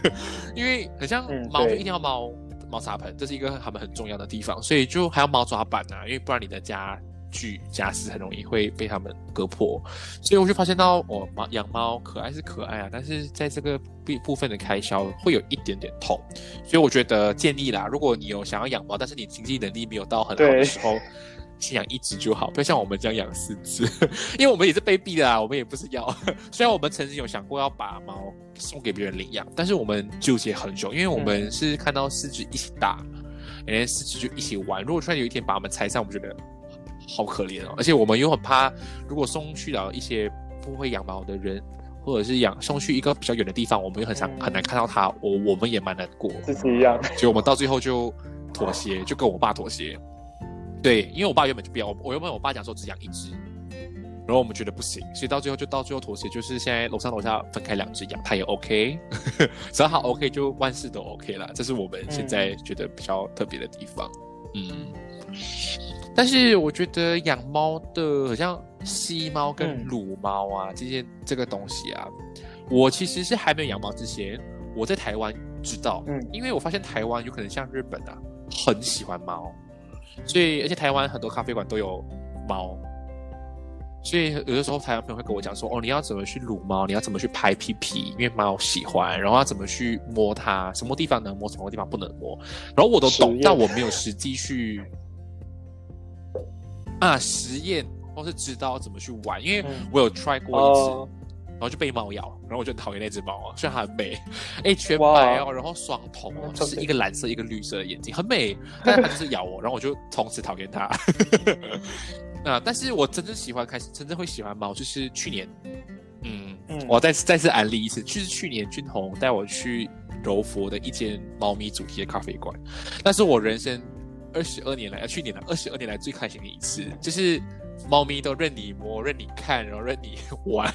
因为很像猫就一定要猫猫砂盆，这是一个他们很重要的地方，所以就还要猫抓板啊，因为不然你的家。具家私很容易会被他们割破，所以我就发现到，我猫养猫可爱是可爱啊，但是在这个部部分的开销会有一点点痛，所以我觉得建议啦，如果你有想要养猫，但是你经济能力没有到很好的时候，先养一只就好，不要像我们这样养四只，因为我们也是被逼的啊，我们也不是要，虽然我们曾经有想过要把猫送给别人领养，但是我们纠结很久，因为我们是看到四只一起大，然后四只就一起玩，如果突然有一天把我们拆散，我们觉得。好可怜哦，而且我们又很怕，如果送去了一些不会养猫的人，或者是养送去一个比较远的地方，我们又很想很难看到它，我我们也蛮难过。是一样，所以我们到最后就妥协，就跟我爸妥协。对，因为我爸原本就不要我，我原本我爸讲说只养一只，然后我们觉得不行，所以到最后就到最后妥协，就是现在楼上楼下分开两只养，他也 OK，只要他 OK 就万事都 OK 了，这是我们现在觉得比较特别的地方。嗯。但是我觉得养猫的，好像吸猫跟撸猫啊，这些这个东西啊，我其实是还没有养猫之前，我在台湾知道，嗯，因为我发现台湾有可能像日本啊，很喜欢猫，所以而且台湾很多咖啡馆都有猫，所以有的时候台湾朋友会跟我讲说，哦，你要怎么去撸猫，你要怎么去拍屁屁，因为猫喜欢，然后要怎么去摸它，什么地方能摸，什么地方不能摸，然后我都懂，但我没有实际去。啊，实验或是知道怎么去玩，因为我有 try 过一次，然后就被猫咬，然后我就很讨厌那只猫啊，虽然它很美，哎，全白哦，然后双瞳哦，就是一个蓝色一个绿色的眼睛，很美，但它就是咬我，然后我就从此讨厌它。啊，但是我真正喜欢开始真正会喜欢猫，就是去年，嗯，我再次再次安利一次，就是去年俊宏带我去柔佛的一间猫咪主题的咖啡馆，那是我人生。二十二年来，去年的，二十二年来最开心的一次，就是猫咪都任你摸、任你看，然后任你玩，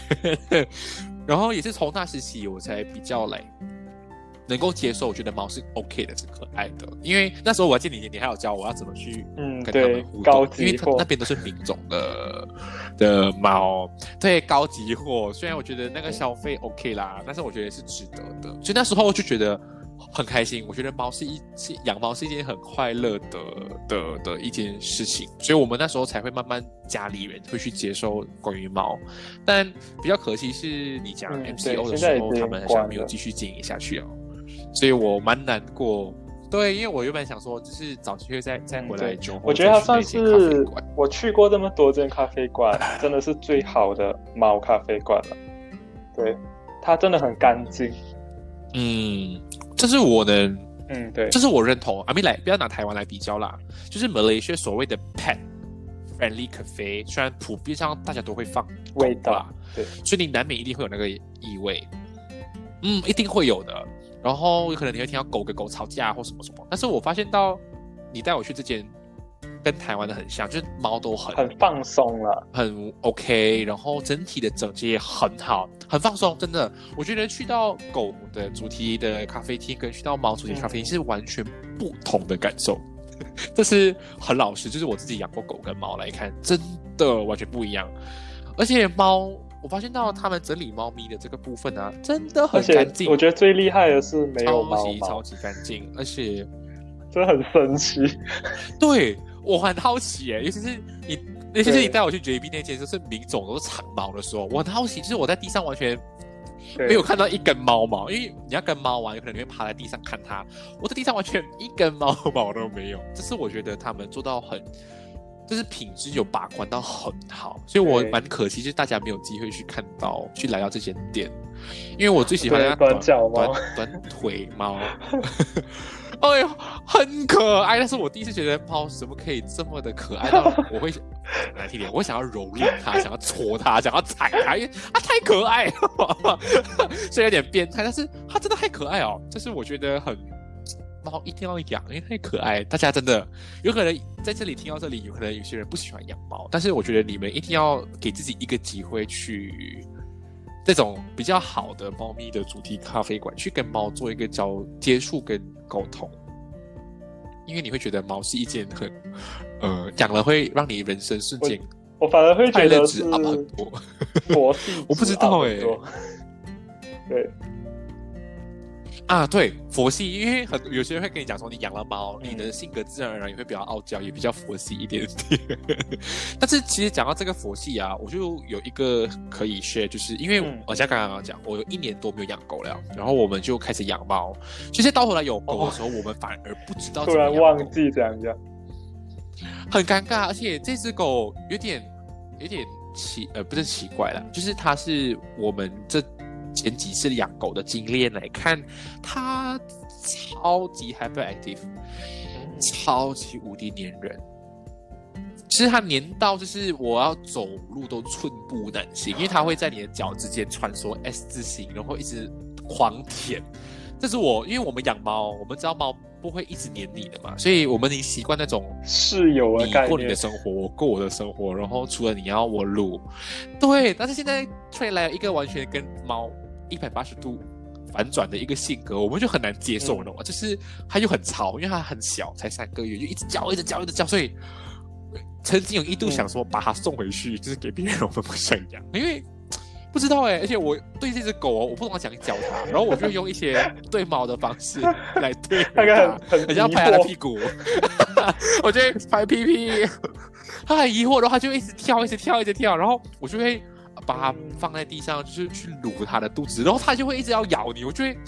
然后也是从那时起，我才比较来能够接受，我觉得猫是 OK 的，是可爱的。因为那时候我还见你，你还有教我要怎么去跟它们互动，因为它那边都是品种的的猫，对高级货。虽然我觉得那个消费 OK 啦，但是我觉得是值得的。所以那时候我就觉得。很开心，我觉得猫是一是养猫是一件很快乐的的的一件事情，所以我们那时候才会慢慢家里人会去接受关于猫。但比较可惜是你讲 MCO 的时候，他们好像没有继续经营下去哦，所以我蛮难过。对，因为我原本想说，就是找机会再再回来就。我觉得它算是我去过这么多间咖啡馆，真的是最好的猫咖啡馆了。对，它真的很干净。嗯。这是我能，嗯，对，这是我认同。阿米来，不要拿台湾来比较啦，就是马来西亚所谓的 pet friendly cafe，虽然普遍上大家都会放味道，对，所以你难免一定会有那个异味，嗯，一定会有的。然后有可能你会听到狗跟狗吵架或什么什么，但是我发现到你带我去这间。跟台湾的很像，就是猫都很很放松了，很 OK，然后整体的整洁也很好，很放松，真的。我觉得去到狗的主题的咖啡厅，跟去到猫主题咖啡厅是完全不同的感受。这是很老实，就是我自己养过狗跟猫来看，真的完全不一样。而且猫，我发现到他们整理猫咪的这个部分啊，真的很干净。我觉得最厉害的是没有超级超级干净，而且真的很神奇。对。我很好奇耶，尤其是你，尤其是你带我去 JB 那间，就是名种都是长毛的时候，我很好奇，就是我在地上完全没有看到一根猫毛，因为你要跟猫玩，有可能你会趴在地上看它，我在地上完全一根猫毛都没有，这是我觉得他们做到很，就是品质有把关到很好，所以我蛮可惜，就是大家没有机会去看到，去来到这间店，因为我最喜欢短脚猫、短腿猫。哎呦，很可爱。但是我第一次觉得猫怎么可以这么的可爱 到我会难听点，我想要蹂躏它，想要戳它，想要踩它，因为它太可爱了，虽然有点变态，但是它真的太可爱哦。就是我觉得很猫一定要养，因为太可爱。大家真的有可能在这里听到这里，有可能有些人不喜欢养猫，但是我觉得你们一定要给自己一个机会去。这种比较好的猫咪的主题咖啡馆，去跟猫做一个交接触跟沟通，因为你会觉得猫是一件很，呃，养了会让你人生瞬间，我反而会觉得是很多。我不知道哎，对。啊，对，佛系，因为很有些人会跟你讲说，你养了猫，你的性格自然而然也会比较傲娇，也比较佛系一点点。但是其实讲到这个佛系啊，我就有一个可以 share，就是因为我像刚刚讲，我有一年多没有养狗了，然后我们就开始养猫。其实到后来有狗的时候，我们反而不知道突然忘记这样讲，很尴尬。而且这只狗有点有点奇，呃，不是奇怪了，就是它是我们这。前几次养狗的经验来看，它超级 hyperactive，超级无敌粘人。其实它粘到就是我要走路都寸步难行，因为它会在你的脚之间穿梭 S 字形，然后一直狂舔。这是我，因为我们养猫，我们知道猫不会一直黏你的嘛，所以我们已经习惯那种室友你过你的生活，我过我的生活，然后除了你要我撸，对。但是现在出来一个完全跟猫。一百八十度反转的一个性格，我们就很难接受，你懂吗？就是他就很吵，因为他很小，才三个月，就一直叫，一直叫，一直叫，所以曾经有一度想说把它送回去，就是给别人，我们不想养，因为不知道哎，而且我对这只狗哦，我不懂怎样教它，然后我就用一些对猫的方式来对它，很像拍它的屁股，我就拍屁屁，它很疑惑，然后它就一直跳，一直跳，一直跳，然后我就会。把它放在地上，就是去撸它的肚子，然后它就会一直要咬你，我觉得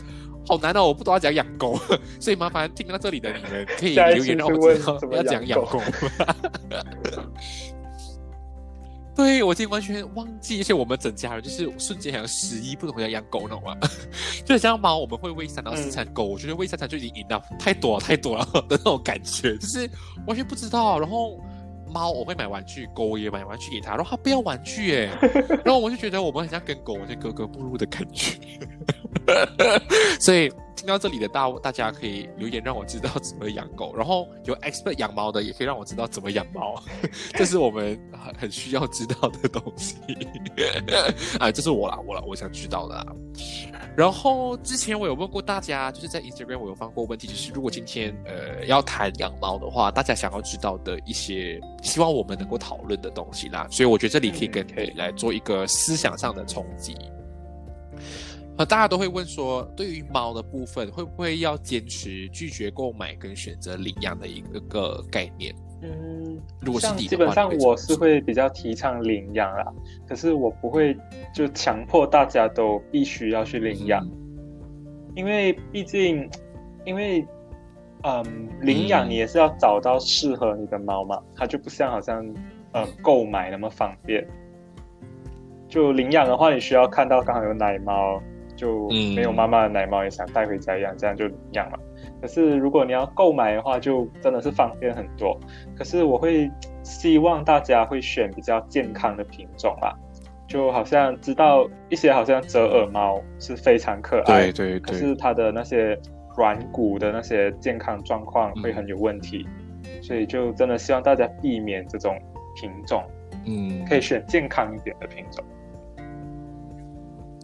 好难哦，我不知道怎样养狗，所以麻烦听到这里的你们可以留言让我知道要怎样养狗。对我今天完全忘记，而且我们整家人就是瞬间好像十一，不懂怎样养狗，懂吗？就像猫，我们会喂三到四餐，狗我觉得喂三餐就已经 enough，太多了太多了的那种感觉，就是完全不知道，然后。猫我会买玩具，狗也买玩具给它，然后它不要玩具哎，然后我就觉得我们很像跟狗在格格不入的感觉，所以听到这里的大大家可以留言让我知道怎么养狗，然后有 expert 养猫的也可以让我知道怎么养猫，这是我们很很需要知道的东西 啊，这是我啦，我啦，我想知道的。啦。然后之前我有问过大家，就是在 Instagram 我有放过问题，就是如果今天呃要谈养猫的话，大家想要知道的一些，希望我们能够讨论的东西啦。所以我觉得这里可以跟你来做一个思想上的冲击。呃，大家都会问说，对于猫的部分，会不会要坚持拒绝购买跟选择领养的一个个概念？嗯，如果是基本上我是会比较提倡领养啦，可是我不会就强迫大家都必须要去领养，因为毕竟，因为，嗯，领养你也是要找到适合你的猫嘛，它就不像好像，呃，购买那么方便。就领养的话，你需要看到刚好有奶猫，就没有妈妈的奶猫也想带回家养，这样就养了。可是如果你要购买的话，就真的是方便很多。可是我会希望大家会选比较健康的品种啦，就好像知道一些好像折耳猫是非常可爱，对对对。可是它的那些软骨的那些健康状况会很有问题，所以就真的希望大家避免这种品种，嗯，可以选健康一点的品种。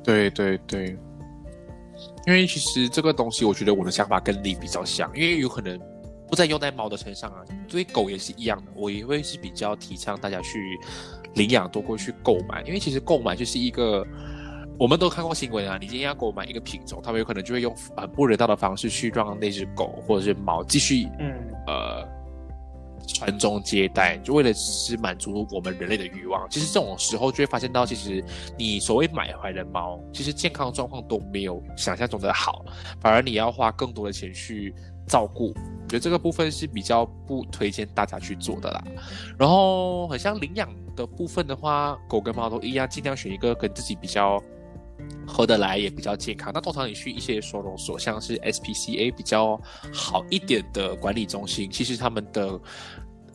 对对对。因为其实这个东西，我觉得我的想法跟你比较像，因为有可能不再用在猫的身上啊，对狗也是一样的。我也会是比较提倡大家去领养多过去购买，因为其实购买就是一个，我们都看过新闻啊，你今天要购买一个品种，他们有可能就会用很不人道的方式去让那只狗或者是猫继续，嗯，呃。传宗接代，就为了只是满足我们人类的欲望。其实这种时候就会发现到，其实你所谓买回来的猫，其实健康状况都没有想象中的好，反而你要花更多的钱去照顾。我觉得这个部分是比较不推荐大家去做的啦。然后，很像领养的部分的话，狗跟猫都一样，尽量选一个跟自己比较。合得来，也比较健康。那通常你去一些收容所，像是 SPCA 比较好一点的管理中心，其实他们的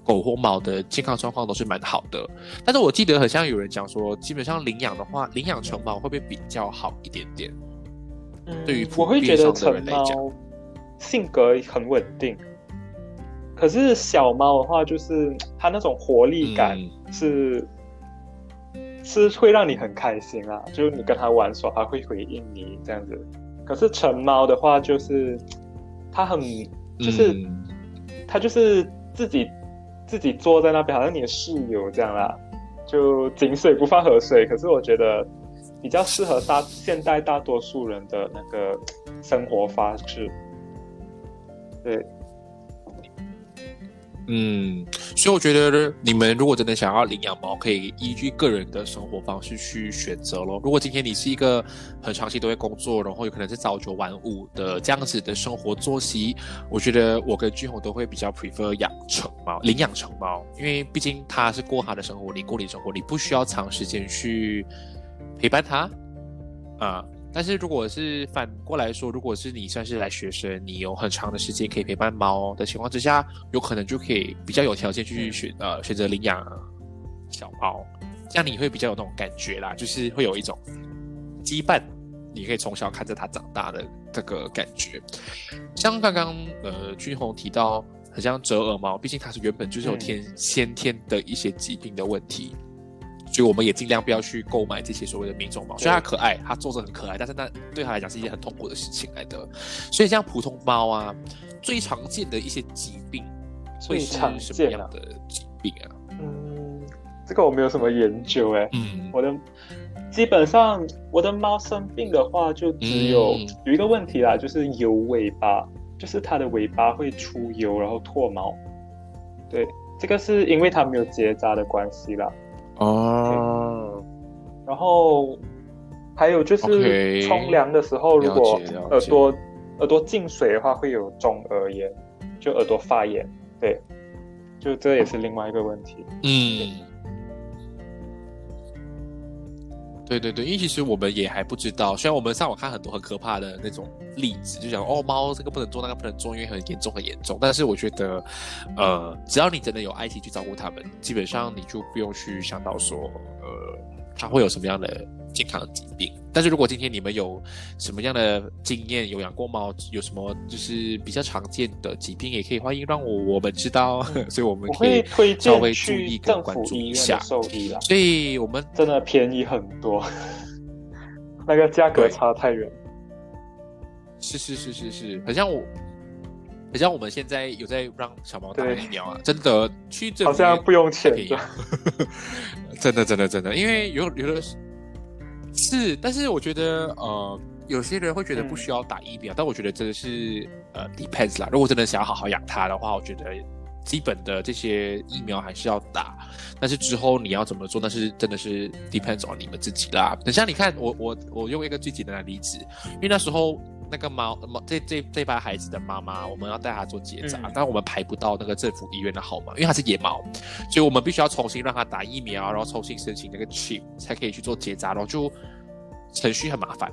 狗或猫的健康状况都是蛮好的。但是我记得好像有人讲说，基本上领养的话，领养成猫会不会比较好一点点？嗯，对于我会觉得成来讲，性格很稳定。可是小猫的话，就是它那种活力感是。是会让你很开心啊，就是你跟它玩耍，它会回应你这样子。可是成猫的话，就是它很，就是它就是自己自己坐在那边，好像你的室友这样啦，就井水不犯河水。可是我觉得比较适合大现代大多数人的那个生活方式，对。嗯，所以我觉得你们如果真的想要领养猫，可以依据个人的生活方式去选择咯。如果今天你是一个很长期都会工作，然后有可能是朝九晚五的这样子的生活作息，我觉得我跟俊宏都会比较 prefer 养成猫，领养成猫，因为毕竟他是过他的生活，你过你的生活，你不需要长时间去陪伴他啊。但是如果是反过来说，如果是你算是来学生，你有很长的时间可以陪伴猫的情况之下，有可能就可以比较有条件去选呃选择领养小猫，这样你会比较有那种感觉啦，就是会有一种羁绊，你可以从小看着它长大的这个感觉。像刚刚呃君宏提到，很像折耳猫，毕竟它是原本就是有天先天的一些疾病的问题。所以我们也尽量不要去购买这些所谓的民种猫，虽然它可爱，它做着很可爱，但是那对它来讲是一件很痛苦的事情来的。所以像普通猫啊，最常见的一些疾病会是什么样的疾病啊？嗯，这个我没有什么研究哎。嗯，我的基本上我的猫生病的话，就只有有一个问题啦，就是油尾巴，就是它的尾巴会出油，然后脱毛。对，这个是因为它没有结扎的关系啦。哦，然后还有就是冲凉的时候，如果耳朵耳朵进水的话，会有中耳炎，就耳朵发炎。对，就这也是另外一个问题。嗯。对对对，因为其实我们也还不知道，虽然我们上网看很多很可怕的那种例子，就讲哦猫这个不能做，那个不能做，因为很严重很严重。但是我觉得，呃，只要你真的有爱心去照顾它们，基本上你就不用去想到说，呃，它会有什么样的。健康的疾病，但是如果今天你们有什么样的经验，有养过猫，有什么就是比较常见的疾病，也可以欢迎让我我们知道，所以我们可以稍微注意跟关注一下。兽医啦，所以我们真的便宜很多，那个价格差太远。是是是是是，很像我，很像我们现在有在让小猫打疫苗啊，真的去好像不用钱，真的真的真的，因为有有的。是，但是我觉得，呃，有些人会觉得不需要打疫苗，但我觉得真的是，呃，depends 啦。如果真的想要好好养它的话，我觉得基本的这些疫苗还是要打。但是之后你要怎么做，那是真的是 depends on 你们自己啦。等下你看，我我我用一个最简单的例子，因为那时候那个猫猫这这这班孩子的妈妈，我们要带它做结扎，但我们排不到那个政府医院的号码，因为它是野猫，所以我们必须要重新让它打疫苗，然后重新申请那个 chip 才可以去做结扎，然后就。程序很麻烦，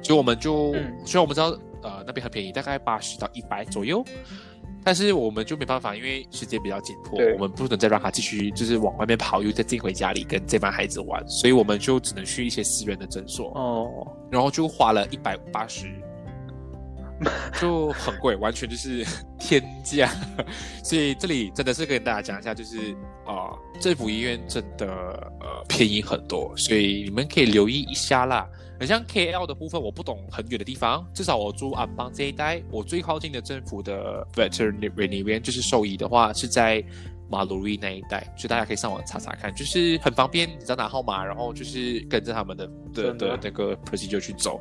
所以我们就虽然我们知道呃那边很便宜，大概八十到一百左右，但是我们就没办法，因为时间比较紧迫，我们不能再让他继续就是往外面跑，又再进回家里跟这帮孩子玩，所以我们就只能去一些私人的诊所哦，然后就花了一百八十，就很贵，完全就是 天价，所以这里真的是跟大家讲一下，就是啊政府医院真的呃便宜很多，所以你们可以留意一下啦。很像 KL 的部分，我不懂很远的地方，至少我住安邦这一带，我最靠近的政府的 veterinary 就是兽医的话是在马鲁瑞那一带，所以大家可以上网查查看，就是很方便，你只要拿号码，然后就是跟着他们的的的那个 procedure 去走。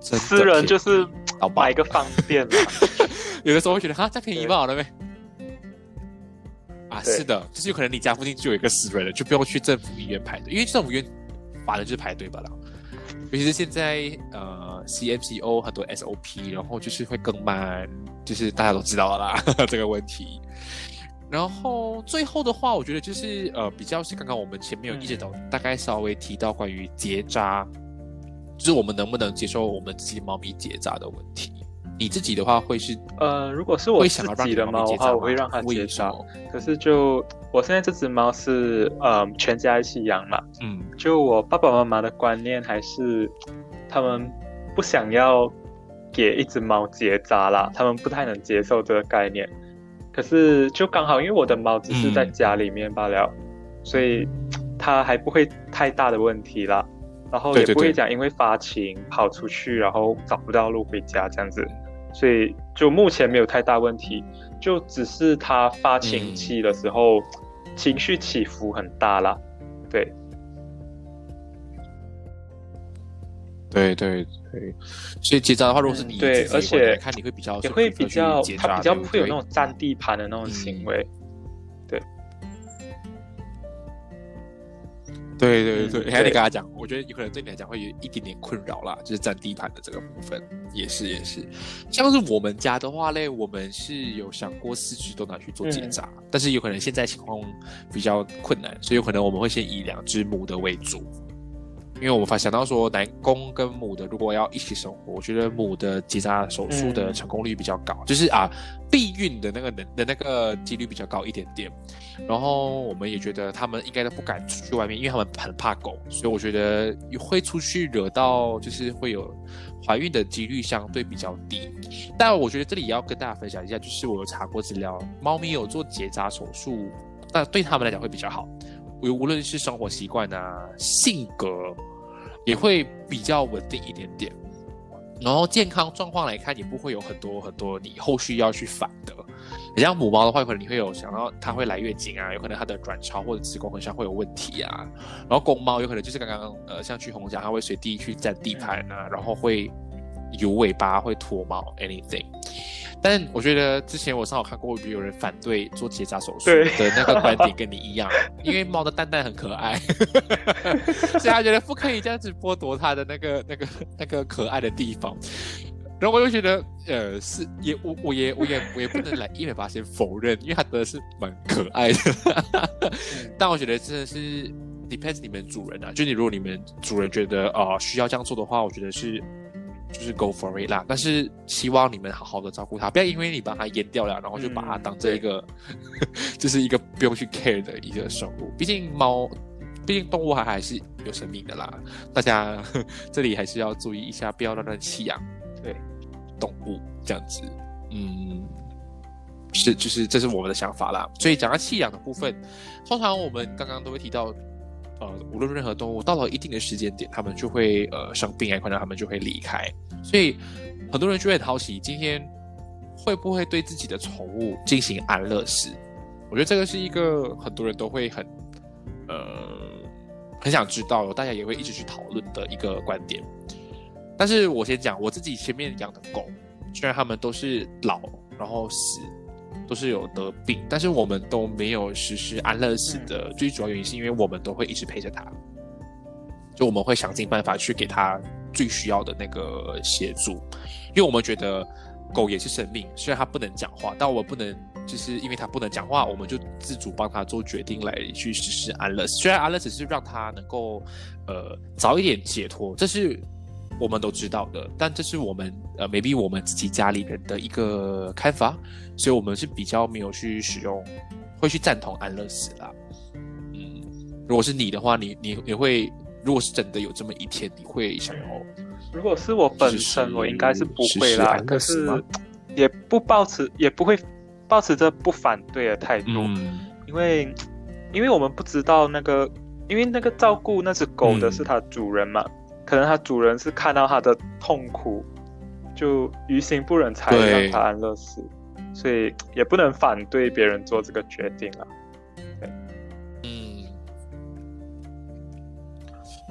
私人就是买一个方便嘛，有的时候会觉得哈，这便宜不好了呗。啊，是的，就是有可能你家附近就有一个私人的，就不用去政府医院排队，因为政府医院反正就是排队吧啦。尤其是现在，呃，CMCO 很多 SOP，然后就是会更慢，就是大家都知道了啦 这个问题。然后最后的话，我觉得就是呃，比较是刚刚我们前面有一直都大概稍微提到关于结扎。就是我们能不能接受我们自己猫咪结扎的问题？你自己的话会是呃，如果是我自己的猫的话，我会让它结扎。可是就我现在这只猫是呃全家一起养嘛，嗯，就我爸爸妈妈的观念还是他们不想要给一只猫结扎啦，他们不太能接受这个概念。可是就刚好因为我的猫只是在家里面罢了，所以它还不会太大的问题啦。然后也不会讲因为发情跑出去，然后找不到路回家这样子。所以就目前没有太大问题，就只是它发情期的时候情绪起伏很大啦，对，对对对，所以结扎的话，如果是你对，而且看你会比较也会比较他比较不会有那种占地盘的那种行为。对对对，还得跟他讲，我觉得有可能对你来讲会有一点点困扰啦，就是占地盘的这个部分，也是也是。像是我们家的话嘞，我们是有想过四只都拿去做结扎，但是有可能现在情况比较困难，所以有可能我们会先以两只母的为主。因为我们发想到说，男公跟母的如果要一起生活，我觉得母的结扎手术的成功率比较高，就是啊，避孕的那个能的那个几率比较高一点点。然后我们也觉得他们应该都不敢出去外面，因为他们很怕狗，所以我觉得会出去惹到就是会有怀孕的几率相对。比较低。但我觉得这里也要跟大家分享一下，就是我有查过资料，猫咪有做结扎手术，那对。他们来讲会比较好，无无论是生活习惯啊，性格。也会比较稳定一点点，然后健康状况来看，也不会有很多很多你后续要去反的。你像母猫的话，可能你会有想到它会来月经啊，有可能它的卵巢或者子宫很像会有问题啊。然后公猫有可能就是刚刚呃，像去红讲，它会随地去占地盘啊，然后会有尾巴，会脱毛，anything。但我觉得之前我上好看过有人反对做结扎手术的那个观点跟你一样，因为猫的蛋蛋很可爱，所以他觉得不可以这样子剥夺它的那个那个那个可爱的地方。然后我就觉得，呃，是也我我也我也我也不能来一百八先否认，因为它真的是蛮可爱的。但我觉得真的是 depends 你们主人啊，就你如果你们主人觉得啊需要这样做的话，我觉得是。就是 go for it 啦，但是希望你们好好的照顾它，不要因为你把它阉掉了，然后就把它当这一个，就是一个不用去 care 的一个生物。毕竟猫，毕竟动物还还是有生命的啦。大家 这里还是要注意一下，不要乱乱弃养。对，动物这样子，嗯，是就是这是我们的想法啦。所以讲到弃养的部分，通常我们刚刚都会提到。呃，无论任何动物到了一定的时间点，它们就会呃生病啊，可能它们就会离开。所以很多人就会很好奇，今天会不会对自己的宠物进行安乐死？我觉得这个是一个很多人都会很呃很想知道，大家也会一直去讨论的一个观点。但是我先讲我自己前面养的狗，虽然它们都是老然后死。都是有得病，但是我们都没有实施安乐死的最主要原因，是因为我们都会一直陪着他，就我们会想尽办法去给他最需要的那个协助，因为我们觉得狗也是生命，虽然它不能讲话，但我们不能就是因为它不能讲话，我们就自主帮它做决定来去实施安乐死。虽然安乐死是让它能够呃早一点解脱，这是。我们都知道的，但这是我们呃，maybe 我们自己家里人的一个看法，所以我们是比较没有去使用，会去赞同安乐死啦。嗯，如果是你的话，你你你会，如果是真的有这么一天，你会想要？如果是我本身，我应该是不会啦。可是也不抱持，也不会抱持着不反对的态度，因为因为我们不知道那个，因为那个照顾那只狗的是它主人嘛。可能它主人是看到它的痛苦，就于心不忍才让它安乐死，所以也不能反对别人做这个决定啊。对，嗯，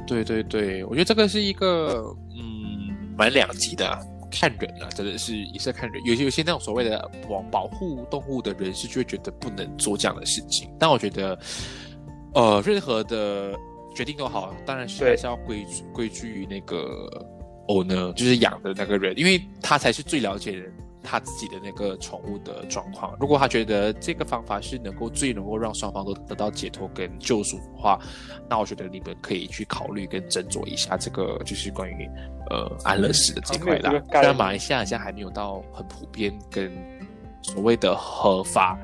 对对对，我觉得这个是一个嗯蛮两极的，看人啊，真的是也是看人。有些有些那种所谓的保保护动物的人士就会觉得不能做这样的事情，但我觉得，呃，任何的。决定都好，当然是还是要归归居于那个 owner，就是养的那个人，因为他才是最了解他自己的那个宠物的状况。如果他觉得这个方法是能够最能够让双方都得到解脱跟救赎的话，那我觉得你们可以去考虑跟斟酌一下这个就是关于呃安乐死的这块啦。虽然马来西亚现在还没有到很普遍跟所谓的合法，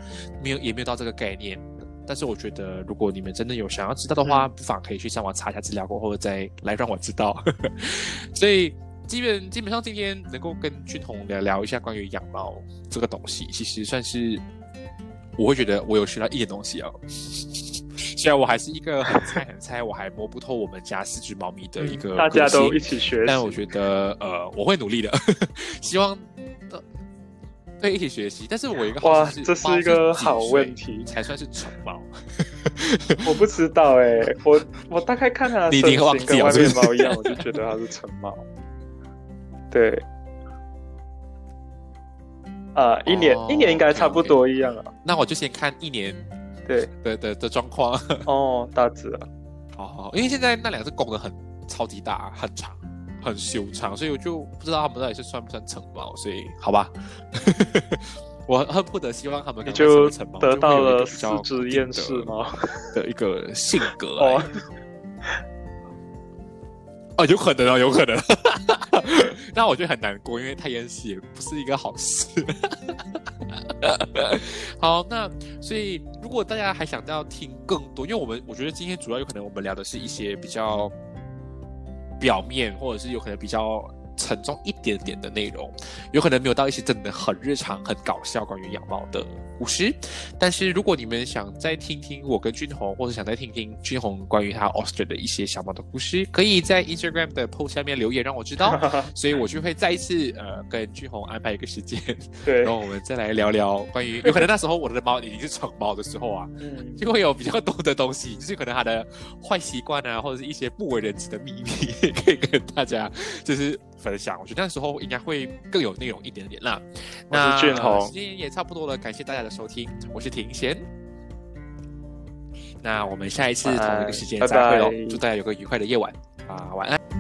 没有也没有到这个概念。但是我觉得，如果你们真的有想要知道的话，不妨可以去上网查一下资料，过后再来让我知道。所以。基本基本上今天能够跟俊宏聊聊一下关于养猫这个东西，其实算是我会觉得我有学到一点东西哦。虽然我还是一个很菜很菜，我还摸不透我们家四只猫咪的一个大家都一起学，但我觉得呃我会努力的，希望对一起学习。但是我一个哇，这是一个好问题，才算是宠猫。我不知道哎，我我大概看它的身形跟外面猫一样，我就觉得它是成猫。对，啊，一年一年应该差不多一样啊。那我就先看一年，对的的的状况。哦，大致啊。哦，因为现在那两只公的很超级大，很长，很修长，所以我就不知道他们到底是算不算城堡。所以，好吧，我恨不得希望他们你就成得到了四只厌世猫的一个性格。哦，哦，有可能啊，有可能。那我觉得很难过，因为太厌世也不是一个好事。好，那所以如果大家还想要听更多，因为我们我觉得今天主要有可能我们聊的是一些比较表面，或者是有可能比较。沉重一点点的内容，有可能没有到一些真的很日常、很搞笑关于养猫的故事。但是如果你们想再听听我跟君宏，或者想再听听君宏关于他 Austria 的一些小猫的故事，可以在 Instagram 的 post 下面留言让我知道。所以我就会再一次呃跟君宏安排一个时间，对，然后我们再来聊聊关于 有可能那时候我的猫已经是成猫的时候啊，就会有比较多的东西，就是可能它的坏习惯啊，或者是一些不为人知的秘密，可以跟大家就是。分享，我觉得那时候应该会更有内容一点点啦。那俊宏，时间也差不多了，感谢大家的收听，我是庭贤。那我们下一次同一个时间再会喽，祝大家有个愉快的夜晚啊，晚安。